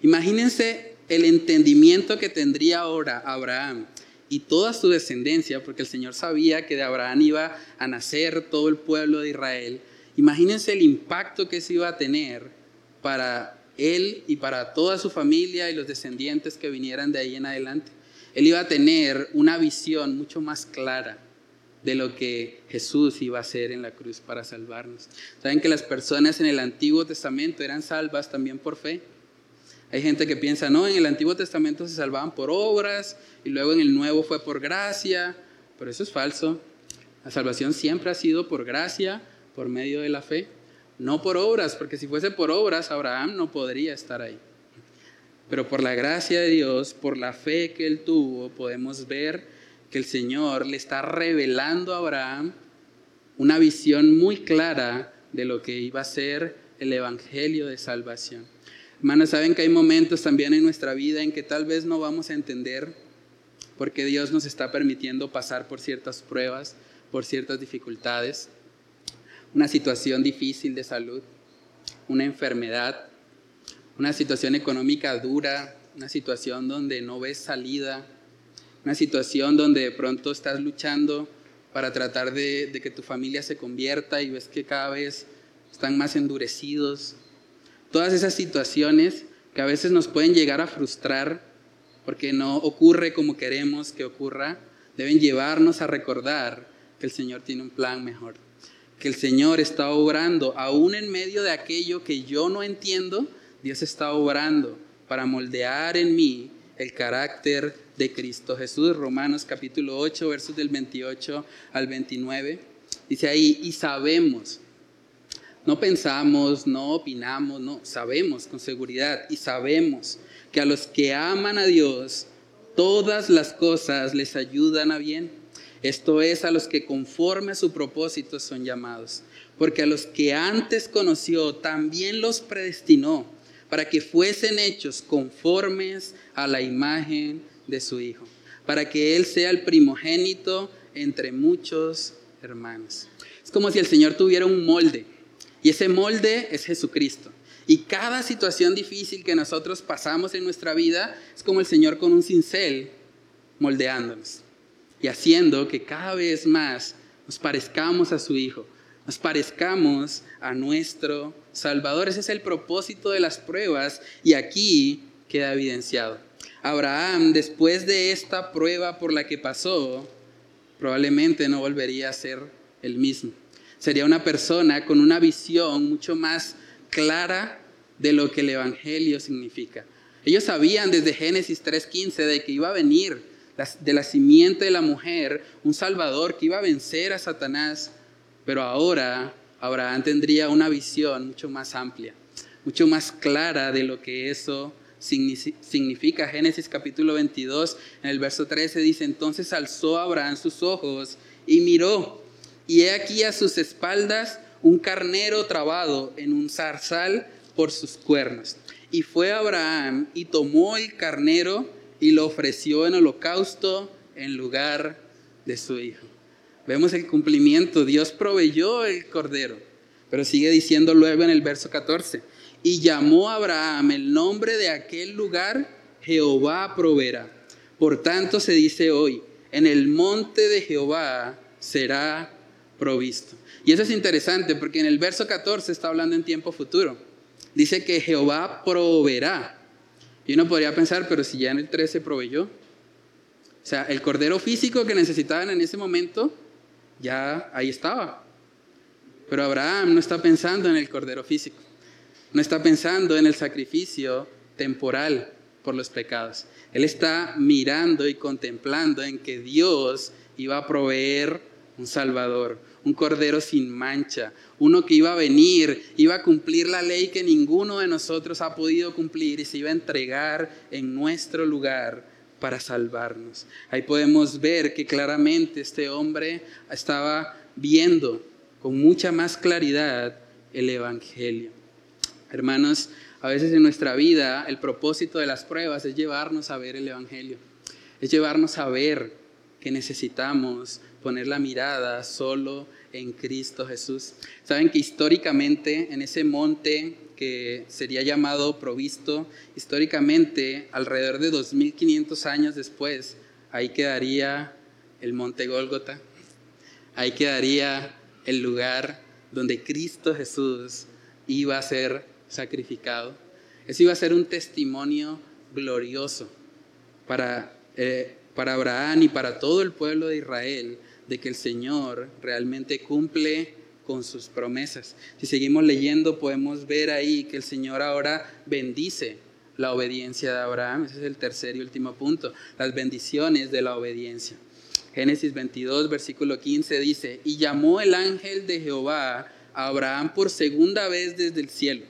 Imagínense el entendimiento que tendría ahora Abraham y toda su descendencia, porque el Señor sabía que de Abraham iba a nacer todo el pueblo de Israel, Imagínense el impacto que se iba a tener para él y para toda su familia y los descendientes que vinieran de ahí en adelante. Él iba a tener una visión mucho más clara de lo que Jesús iba a hacer en la cruz para salvarnos. Saben que las personas en el Antiguo Testamento eran salvas también por fe. Hay gente que piensa, no, en el Antiguo Testamento se salvaban por obras y luego en el Nuevo fue por gracia, pero eso es falso. La salvación siempre ha sido por gracia por medio de la fe, no por obras, porque si fuese por obras, Abraham no podría estar ahí. Pero por la gracia de Dios, por la fe que él tuvo, podemos ver que el Señor le está revelando a Abraham una visión muy clara de lo que iba a ser el Evangelio de salvación. Hermanos, saben que hay momentos también en nuestra vida en que tal vez no vamos a entender por qué Dios nos está permitiendo pasar por ciertas pruebas, por ciertas dificultades una situación difícil de salud, una enfermedad, una situación económica dura, una situación donde no ves salida, una situación donde de pronto estás luchando para tratar de, que tu familia se convierta y ves que cada vez están más endurecidos. Todas esas situaciones que a veces nos pueden llegar a frustrar porque no ocurre como queremos que ocurra, deben llevarnos a recordar que el Señor tiene un plan mejor, que el Señor está obrando, aún en medio de aquello que yo no entiendo, Dios está obrando para moldear en mí el carácter de Cristo Jesús. Romanos capítulo 8, versos del 28 al 29. Dice ahí, y sabemos, no pensamos, no opinamos, no, sabemos con seguridad y sabemos que a los que aman a Dios, todas las cosas les ayudan a bien. Esto es a los que conforme a su propósito son llamados. Porque a los que antes conoció, también los predestinó para que fuesen hechos conformes a la imagen de su Hijo, para que Él sea el primogénito entre muchos hermanos. Es como si el Señor tuviera un molde, y ese molde es Jesucristo. Y cada situación difícil que nosotros pasamos en nuestra vida es como el Señor con un cincel moldeándonos y haciendo que cada vez más nos parezcamos a su Hijo, nos parezcamos a nuestro Salvador. Ese es el propósito de las pruebas y aquí queda evidenciado. Abraham, después de esta prueba por la que pasó, probablemente no volvería a ser el mismo. Sería una persona con una visión mucho más clara de lo que el Evangelio significa. Ellos sabían desde Génesis 3.15 de que iba a venir de la simiente de la mujer un Salvador que iba a vencer a Satanás, pero ahora Abraham tendría una visión mucho más amplia, mucho más clara de lo que eso significa. Génesis capítulo 22, en el verso 13 dice, entonces alzó Abraham sus ojos y miró, y he aquí a sus espaldas un carnero trabado en un zarzal por sus cuernos. Y fue Abraham y tomó el carnero y lo ofreció en holocausto en lugar de su hijo. Vemos el cumplimiento, Dios proveyó el cordero, pero sigue diciendo luego en el verso 14, y llamó a Abraham el nombre de aquel lugar, Jehová proveerá. Por tanto se dice hoy, en el monte de Jehová será provisto. Y eso es interesante porque en el verso 14 está hablando en tiempo futuro. Dice que Jehová proveerá. Y uno podría pensar, pero si ya en el 13 proveyó. O sea, el cordero físico que necesitaban en ese momento, ya ahí estaba. Pero Abraham no está pensando en el cordero físico. No está pensando en el sacrificio temporal por los pecados. Él está mirando y contemplando en que Dios iba a proveer un Salvador, un Cordero sin mancha, uno que iba a venir, iba a cumplir la ley que ninguno de nosotros ha podido cumplir y se iba a entregar en nuestro lugar para salvarnos. Ahí podemos ver que claramente este hombre estaba viendo con mucha más claridad el Evangelio. Hermanos, a veces en nuestra vida el propósito de las pruebas es llevarnos a ver el Evangelio, es llevarnos a ver que necesitamos poner la mirada solo en Cristo Jesús. Saben que históricamente en ese monte que sería llamado provisto, históricamente alrededor de 2500 años después, ahí quedaría el monte Gólgota, ahí quedaría el lugar donde Cristo Jesús iba a ser sacrificado. Eso iba a ser un testimonio glorioso para, eh, para Abraham y para todo el pueblo de Israel de que el Señor realmente cumple con sus promesas. Si seguimos leyendo, podemos ver ahí que el Señor ahora bendice la obediencia de Abraham. Ese es el tercer y último punto, las bendiciones de la obediencia. Génesis 22, versículo 15 dice, y llamó el ángel de Jehová a Abraham por segunda vez desde el cielo,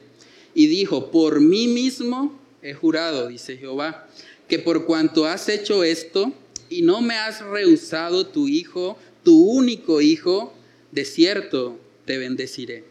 y dijo, por mí mismo he jurado, dice Jehová, que por cuanto has hecho esto, y no me has rehusado tu hijo, tu único hijo, de cierto te bendeciré.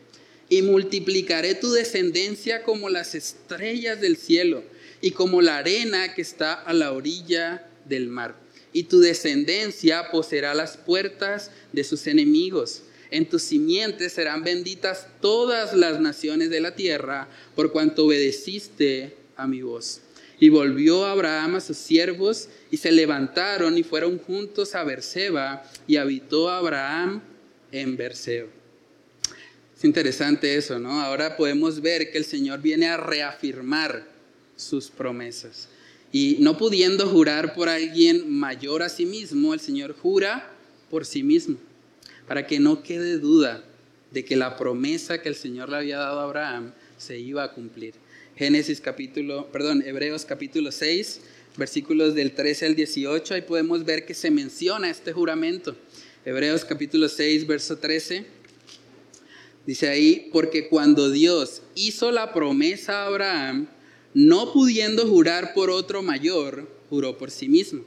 Y multiplicaré tu descendencia como las estrellas del cielo y como la arena que está a la orilla del mar. Y tu descendencia poseerá las puertas de sus enemigos. En tus simientes serán benditas todas las naciones de la tierra, por cuanto obedeciste a mi voz. Y volvió Abraham a sus siervos y se levantaron y fueron juntos a Berseba y habitó Abraham en Berseba. Es interesante eso, ¿no? Ahora podemos ver que el Señor viene a reafirmar sus promesas. Y no pudiendo jurar por alguien mayor a sí mismo, el Señor jura por sí mismo, para que no quede duda de que la promesa que el Señor le había dado a Abraham se iba a cumplir. Génesis capítulo, perdón, Hebreos capítulo 6, versículos del 13 al 18, ahí podemos ver que se menciona este juramento. Hebreos capítulo 6, verso 13. Dice ahí, porque cuando Dios hizo la promesa a Abraham, no pudiendo jurar por otro mayor, juró por sí mismo,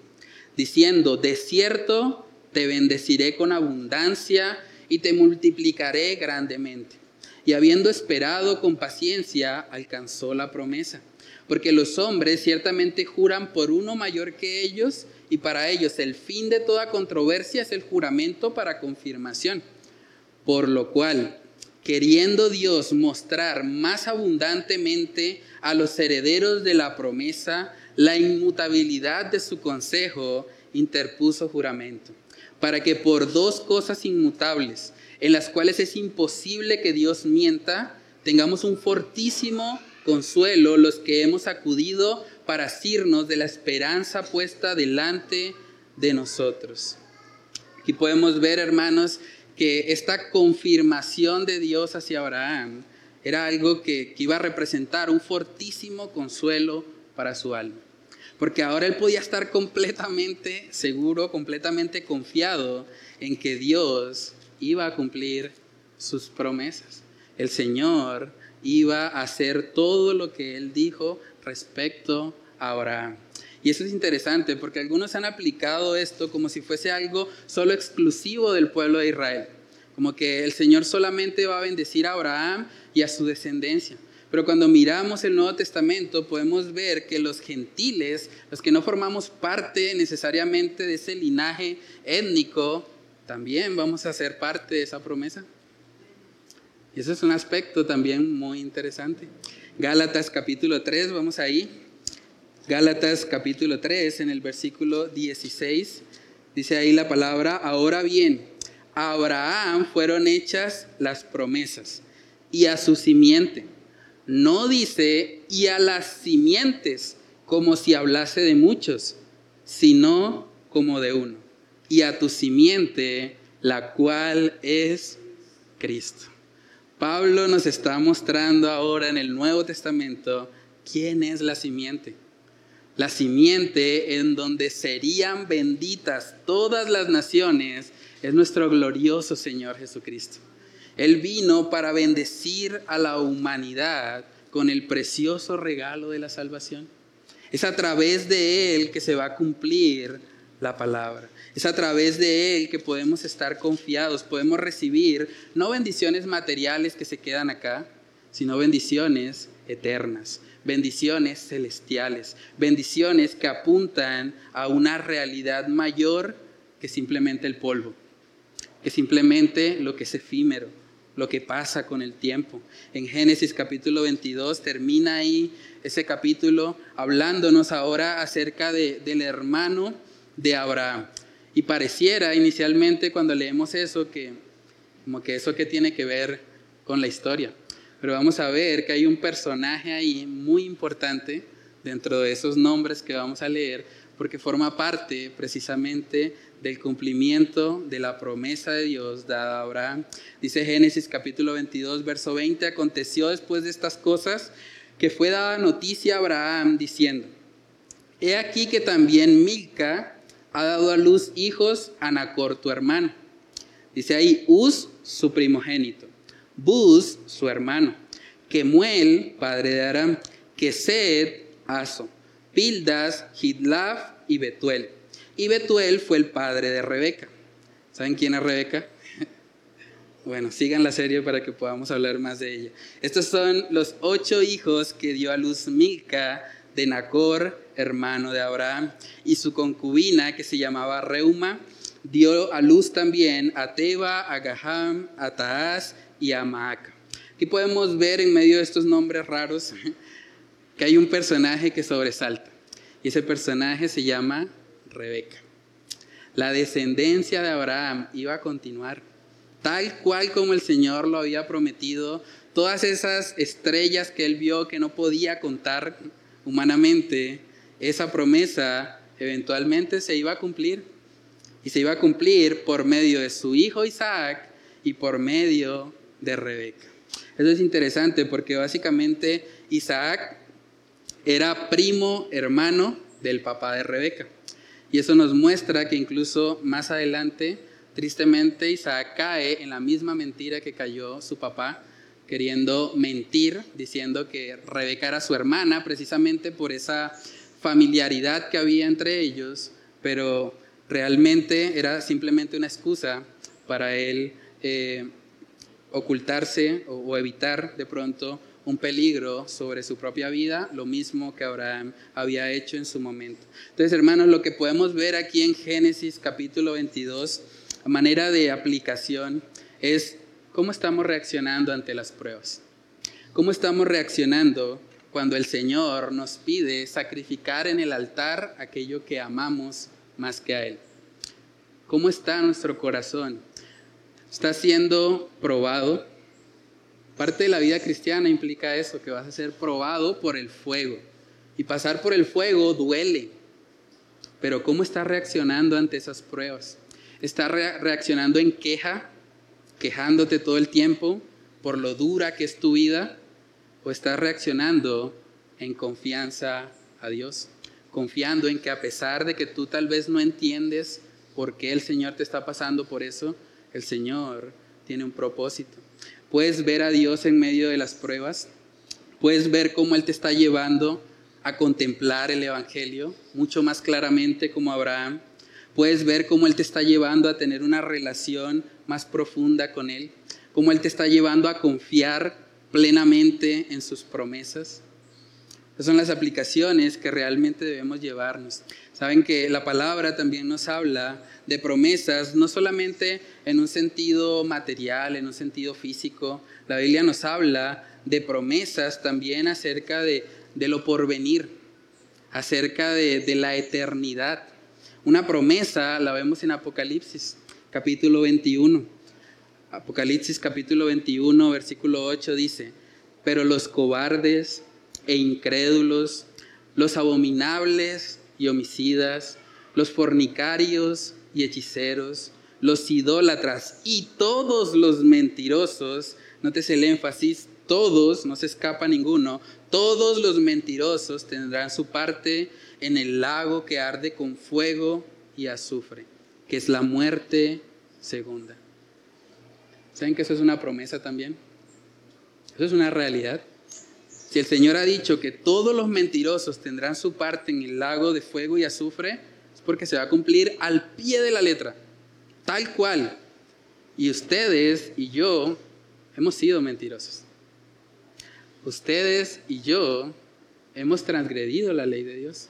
diciendo, de cierto te bendeciré con abundancia y te multiplicaré grandemente. Y habiendo esperado con paciencia, alcanzó la promesa. Porque los hombres ciertamente juran por uno mayor que ellos, y para ellos el fin de toda controversia es el juramento para confirmación. Por lo cual, queriendo Dios mostrar más abundantemente a los herederos de la promesa la inmutabilidad de su consejo, interpuso juramento, para que por dos cosas inmutables, en las cuales es imposible que Dios mienta, tengamos un fortísimo consuelo los que hemos acudido para asirnos de la esperanza puesta delante de nosotros. Aquí podemos ver, hermanos, que esta confirmación de Dios hacia Abraham era algo que, iba a representar un fortísimo consuelo para su alma. Porque ahora él podía estar completamente seguro, completamente confiado en que Dios iba a cumplir sus promesas. El Señor iba a hacer todo lo que él dijo respecto a Abraham. Y eso es interesante porque algunos han aplicado esto como si fuese algo solo exclusivo del pueblo de Israel. Como que el Señor solamente va a bendecir a Abraham y a su descendencia. Pero cuando miramos el Nuevo Testamento podemos ver que los gentiles, los que no formamos parte necesariamente de ese linaje étnico, también vamos a ser parte de esa promesa. Y eso es un aspecto también muy interesante. Gálatas capítulo 3, vamos ahí. Gálatas capítulo 3, en el versículo 16, dice ahí la palabra, ahora bien, a Abraham fueron hechas las promesas y a su simiente. No dice y a las simientes como si hablase de muchos, sino como de uno. Y a tu simiente, la cual es Cristo. Pablo nos está mostrando ahora en el Nuevo Testamento quién es la simiente la simiente en donde serían benditas todas las naciones, es nuestro glorioso Señor Jesucristo. Él vino para bendecir a la humanidad con el precioso regalo de la salvación. Es a través de Él que se va a cumplir la palabra. Es a través de Él que podemos estar confiados, podemos recibir no bendiciones materiales que se quedan acá, sino bendiciones eternas bendiciones celestiales, bendiciones que apuntan a una realidad mayor que simplemente el polvo, que simplemente lo que es efímero, lo que pasa con el tiempo. En Génesis capítulo 22 termina ahí ese capítulo hablándonos ahora acerca del hermano de Abraham. Y pareciera inicialmente cuando leemos eso que como que eso que tiene que ver con la historia. Pero vamos a ver que hay un personaje ahí muy importante dentro de esos nombres que vamos a leer, porque forma parte precisamente del cumplimiento de la promesa de Dios dada a Abraham. Dice Génesis capítulo 22, verso 20, aconteció después de estas cosas que fue dada noticia a Abraham diciendo, he aquí que también Milca ha dado a luz hijos a Nacor tu hermano. Dice ahí, Uz su primogénito. Buz, su hermano, Kemuel, padre de Aram, Kesed, Aso, Pildas, Hidlaf y Betuel. Y Betuel fue el padre de Rebeca. ¿Saben quién es Rebeca? Bueno, sigan la serie para que podamos hablar más de ella. Estos son los ocho hijos que dio a luz Milca de Nacor, hermano de Abraham, y su concubina que se llamaba Reuma, dio a luz también a Teba, a Gaham, a Taaz y a Maaca. Aquí podemos ver en medio de estos nombres raros que hay un personaje que sobresalta. Y ese personaje se llama Rebeca. La descendencia de Abraham iba a continuar, tal cual como el Señor lo había prometido. Todas esas estrellas que él vio que no podía contar humanamente, esa promesa eventualmente se iba a cumplir. Y se iba a cumplir por medio de su hijo Isaac y por medio de Rebeca. Eso es interesante porque básicamente Isaac era primo hermano del papá de Rebeca. Y eso nos muestra que incluso más adelante, tristemente, Isaac cae en la misma mentira que cayó su papá, queriendo mentir, diciendo que Rebeca era su hermana, precisamente por esa familiaridad que había entre ellos, pero realmente era simplemente una excusa para él eh, ocultarse o evitar de pronto un peligro sobre su propia vida, lo mismo que Abraham había hecho en su momento. Entonces, hermanos, lo que podemos ver aquí en Génesis capítulo 22, a manera de aplicación, es cómo estamos reaccionando ante las pruebas. ¿Cómo estamos reaccionando cuando el Señor nos pide sacrificar en el altar aquello que amamos más que a Él? ¿Cómo está nuestro corazón? ¿Está siendo probado? Parte de la vida cristiana implica eso, que vas a ser probado por el fuego. Y pasar por el fuego duele. Pero ¿cómo estás reaccionando ante esas pruebas? ¿Estás reaccionando en queja, quejándote todo el tiempo por lo dura que es tu vida? ¿O estás reaccionando en confianza a Dios? Confiando en que a pesar de que tú tal vez no entiendes por qué el Señor te está pasando por eso, el Señor tiene un propósito. Puedes ver a Dios en medio de las pruebas. Puedes ver cómo Él te está llevando a contemplar el Evangelio mucho más claramente como Abraham. Puedes ver cómo Él te está llevando a tener una relación más profunda con Él. Cómo Él te está llevando a confiar plenamente en sus promesas. Esas son las aplicaciones que realmente debemos llevarnos. Saben que la palabra también nos habla de promesas, no solamente en un sentido material, en un sentido físico. La Biblia nos habla de promesas también acerca de, lo porvenir, acerca de, de la eternidad. Una promesa la vemos en Apocalipsis, capítulo 21. Apocalipsis capítulo 21, versículo 8 dice, pero los cobardes, e incrédulos, los abominables y homicidas, los fornicarios y hechiceros, los idólatras y todos los mentirosos, notes el énfasis, todos, no se escapa ninguno, todos los mentirosos tendrán su parte en el lago que arde con fuego y azufre, que es la muerte segunda. ¿Saben que eso es una promesa también? Eso es una realidad. Si el Señor ha dicho que todos los mentirosos tendrán su parte en el lago de fuego y azufre, es porque se va a cumplir al pie de la letra, tal cual. Y ustedes y yo hemos sido mentirosos. Ustedes y yo hemos transgredido la ley de Dios.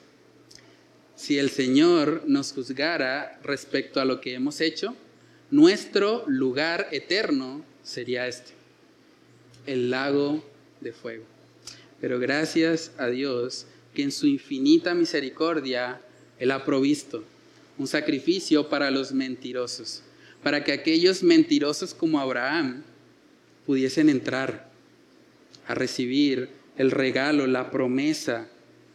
Si el Señor nos juzgara respecto a lo que hemos hecho, nuestro lugar eterno sería este, el lago de fuego. Pero gracias a Dios que en su infinita misericordia Él ha provisto un sacrificio para los mentirosos, para que aquellos mentirosos como Abraham pudiesen entrar a recibir el regalo, la promesa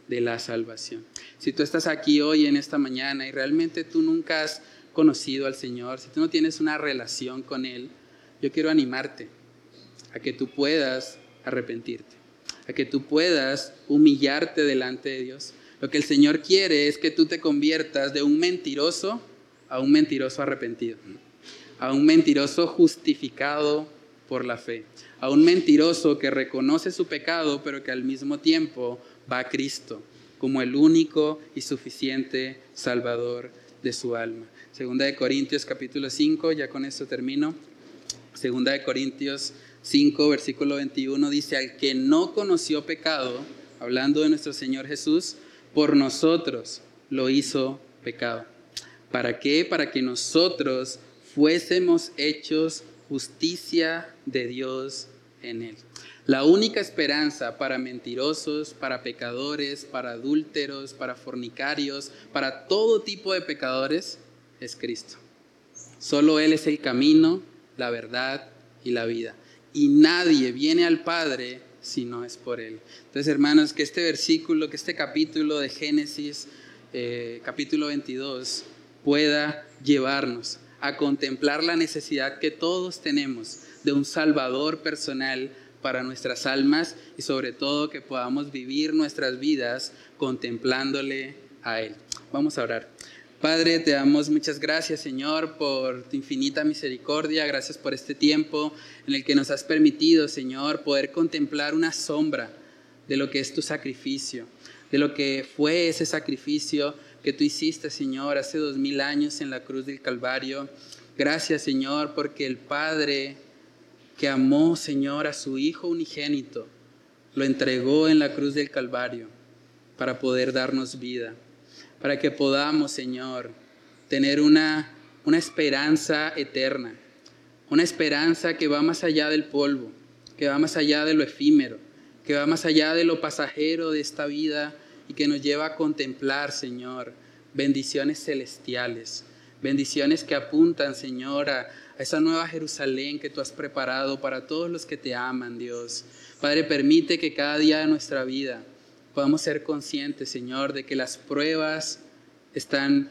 de la salvación. Si tú estás aquí hoy en esta mañana y realmente tú nunca has conocido al Señor, si tú no tienes una relación con Él, yo quiero animarte a que tú puedas arrepentirte a que tú puedas humillarte delante de Dios. Lo que el Señor quiere es que tú te conviertas de un mentiroso a un mentiroso arrepentido, a un mentiroso justificado por la fe, a un mentiroso que reconoce su pecado, pero que al mismo tiempo va a Cristo como el único y suficiente Salvador de su alma. Segunda de Corintios capítulo 5, ya con esto termino. Segunda de Corintios 5, versículo 21 dice, al que no conoció pecado, hablando de nuestro Señor Jesús, por nosotros lo hizo pecado. ¿Para qué? Para que nosotros fuésemos hechos justicia de Dios en él. La única esperanza para mentirosos, para pecadores, para adúlteros, para fornicarios, para todo tipo de pecadores es Cristo. Solo Él es el camino, la verdad y la vida y nadie viene al Padre si no es por Él. Entonces, hermanos, que este versículo, que este capítulo de Génesis, eh, capítulo 22, pueda llevarnos a contemplar la necesidad que todos tenemos de un Salvador personal para nuestras almas y sobre todo que podamos vivir nuestras vidas contemplándole a Él. Vamos a orar. Padre, te damos muchas gracias, Señor, por tu infinita misericordia. Gracias por este tiempo en el que nos has permitido, Señor, poder contemplar una sombra de lo que es tu sacrificio, de lo que fue ese sacrificio que tú hiciste, Señor, hace dos mil años en la cruz del Calvario. Gracias, Señor, porque el Padre que amó, Señor, a su Hijo unigénito, lo entregó en la cruz del Calvario para poder darnos vida, para que podamos, Señor, tener una, una esperanza eterna, una esperanza que va más allá del polvo, que va más allá de lo efímero, que va más allá de lo pasajero de esta vida y que nos lleva a contemplar, Señor, bendiciones celestiales, bendiciones que apuntan, Señor, a, esa nueva Jerusalén que tú has preparado para todos los que te aman, Dios. Padre, permite que cada día de nuestra vida podamos ser conscientes, Señor, de que las pruebas están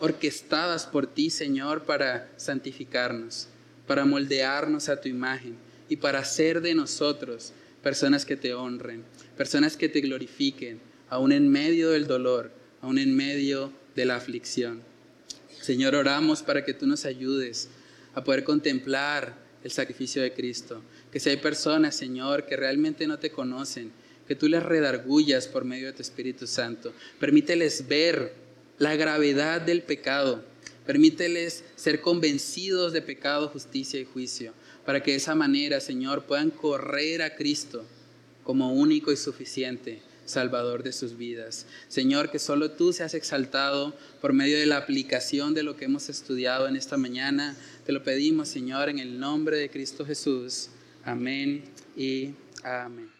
orquestadas por ti, Señor, para santificarnos, para moldearnos a tu imagen y para hacer de nosotros personas que te honren, personas que te glorifiquen, aún en medio del dolor, aún en medio de la aflicción. Señor, oramos para que tú nos ayudes a poder contemplar el sacrificio de Cristo. Que si hay personas, Señor, que realmente no te conocen, que tú les redargullas por medio de tu Espíritu Santo. Permíteles ver la gravedad del pecado. Permíteles ser convencidos de pecado, justicia y juicio, para que de esa manera, Señor, puedan correr a Cristo como único y suficiente Salvador de sus vidas. Señor, que solo tú seas exaltado por medio de la aplicación de lo que hemos estudiado en esta mañana. Te lo pedimos, Señor, en el nombre de Cristo Jesús. Amén y amén.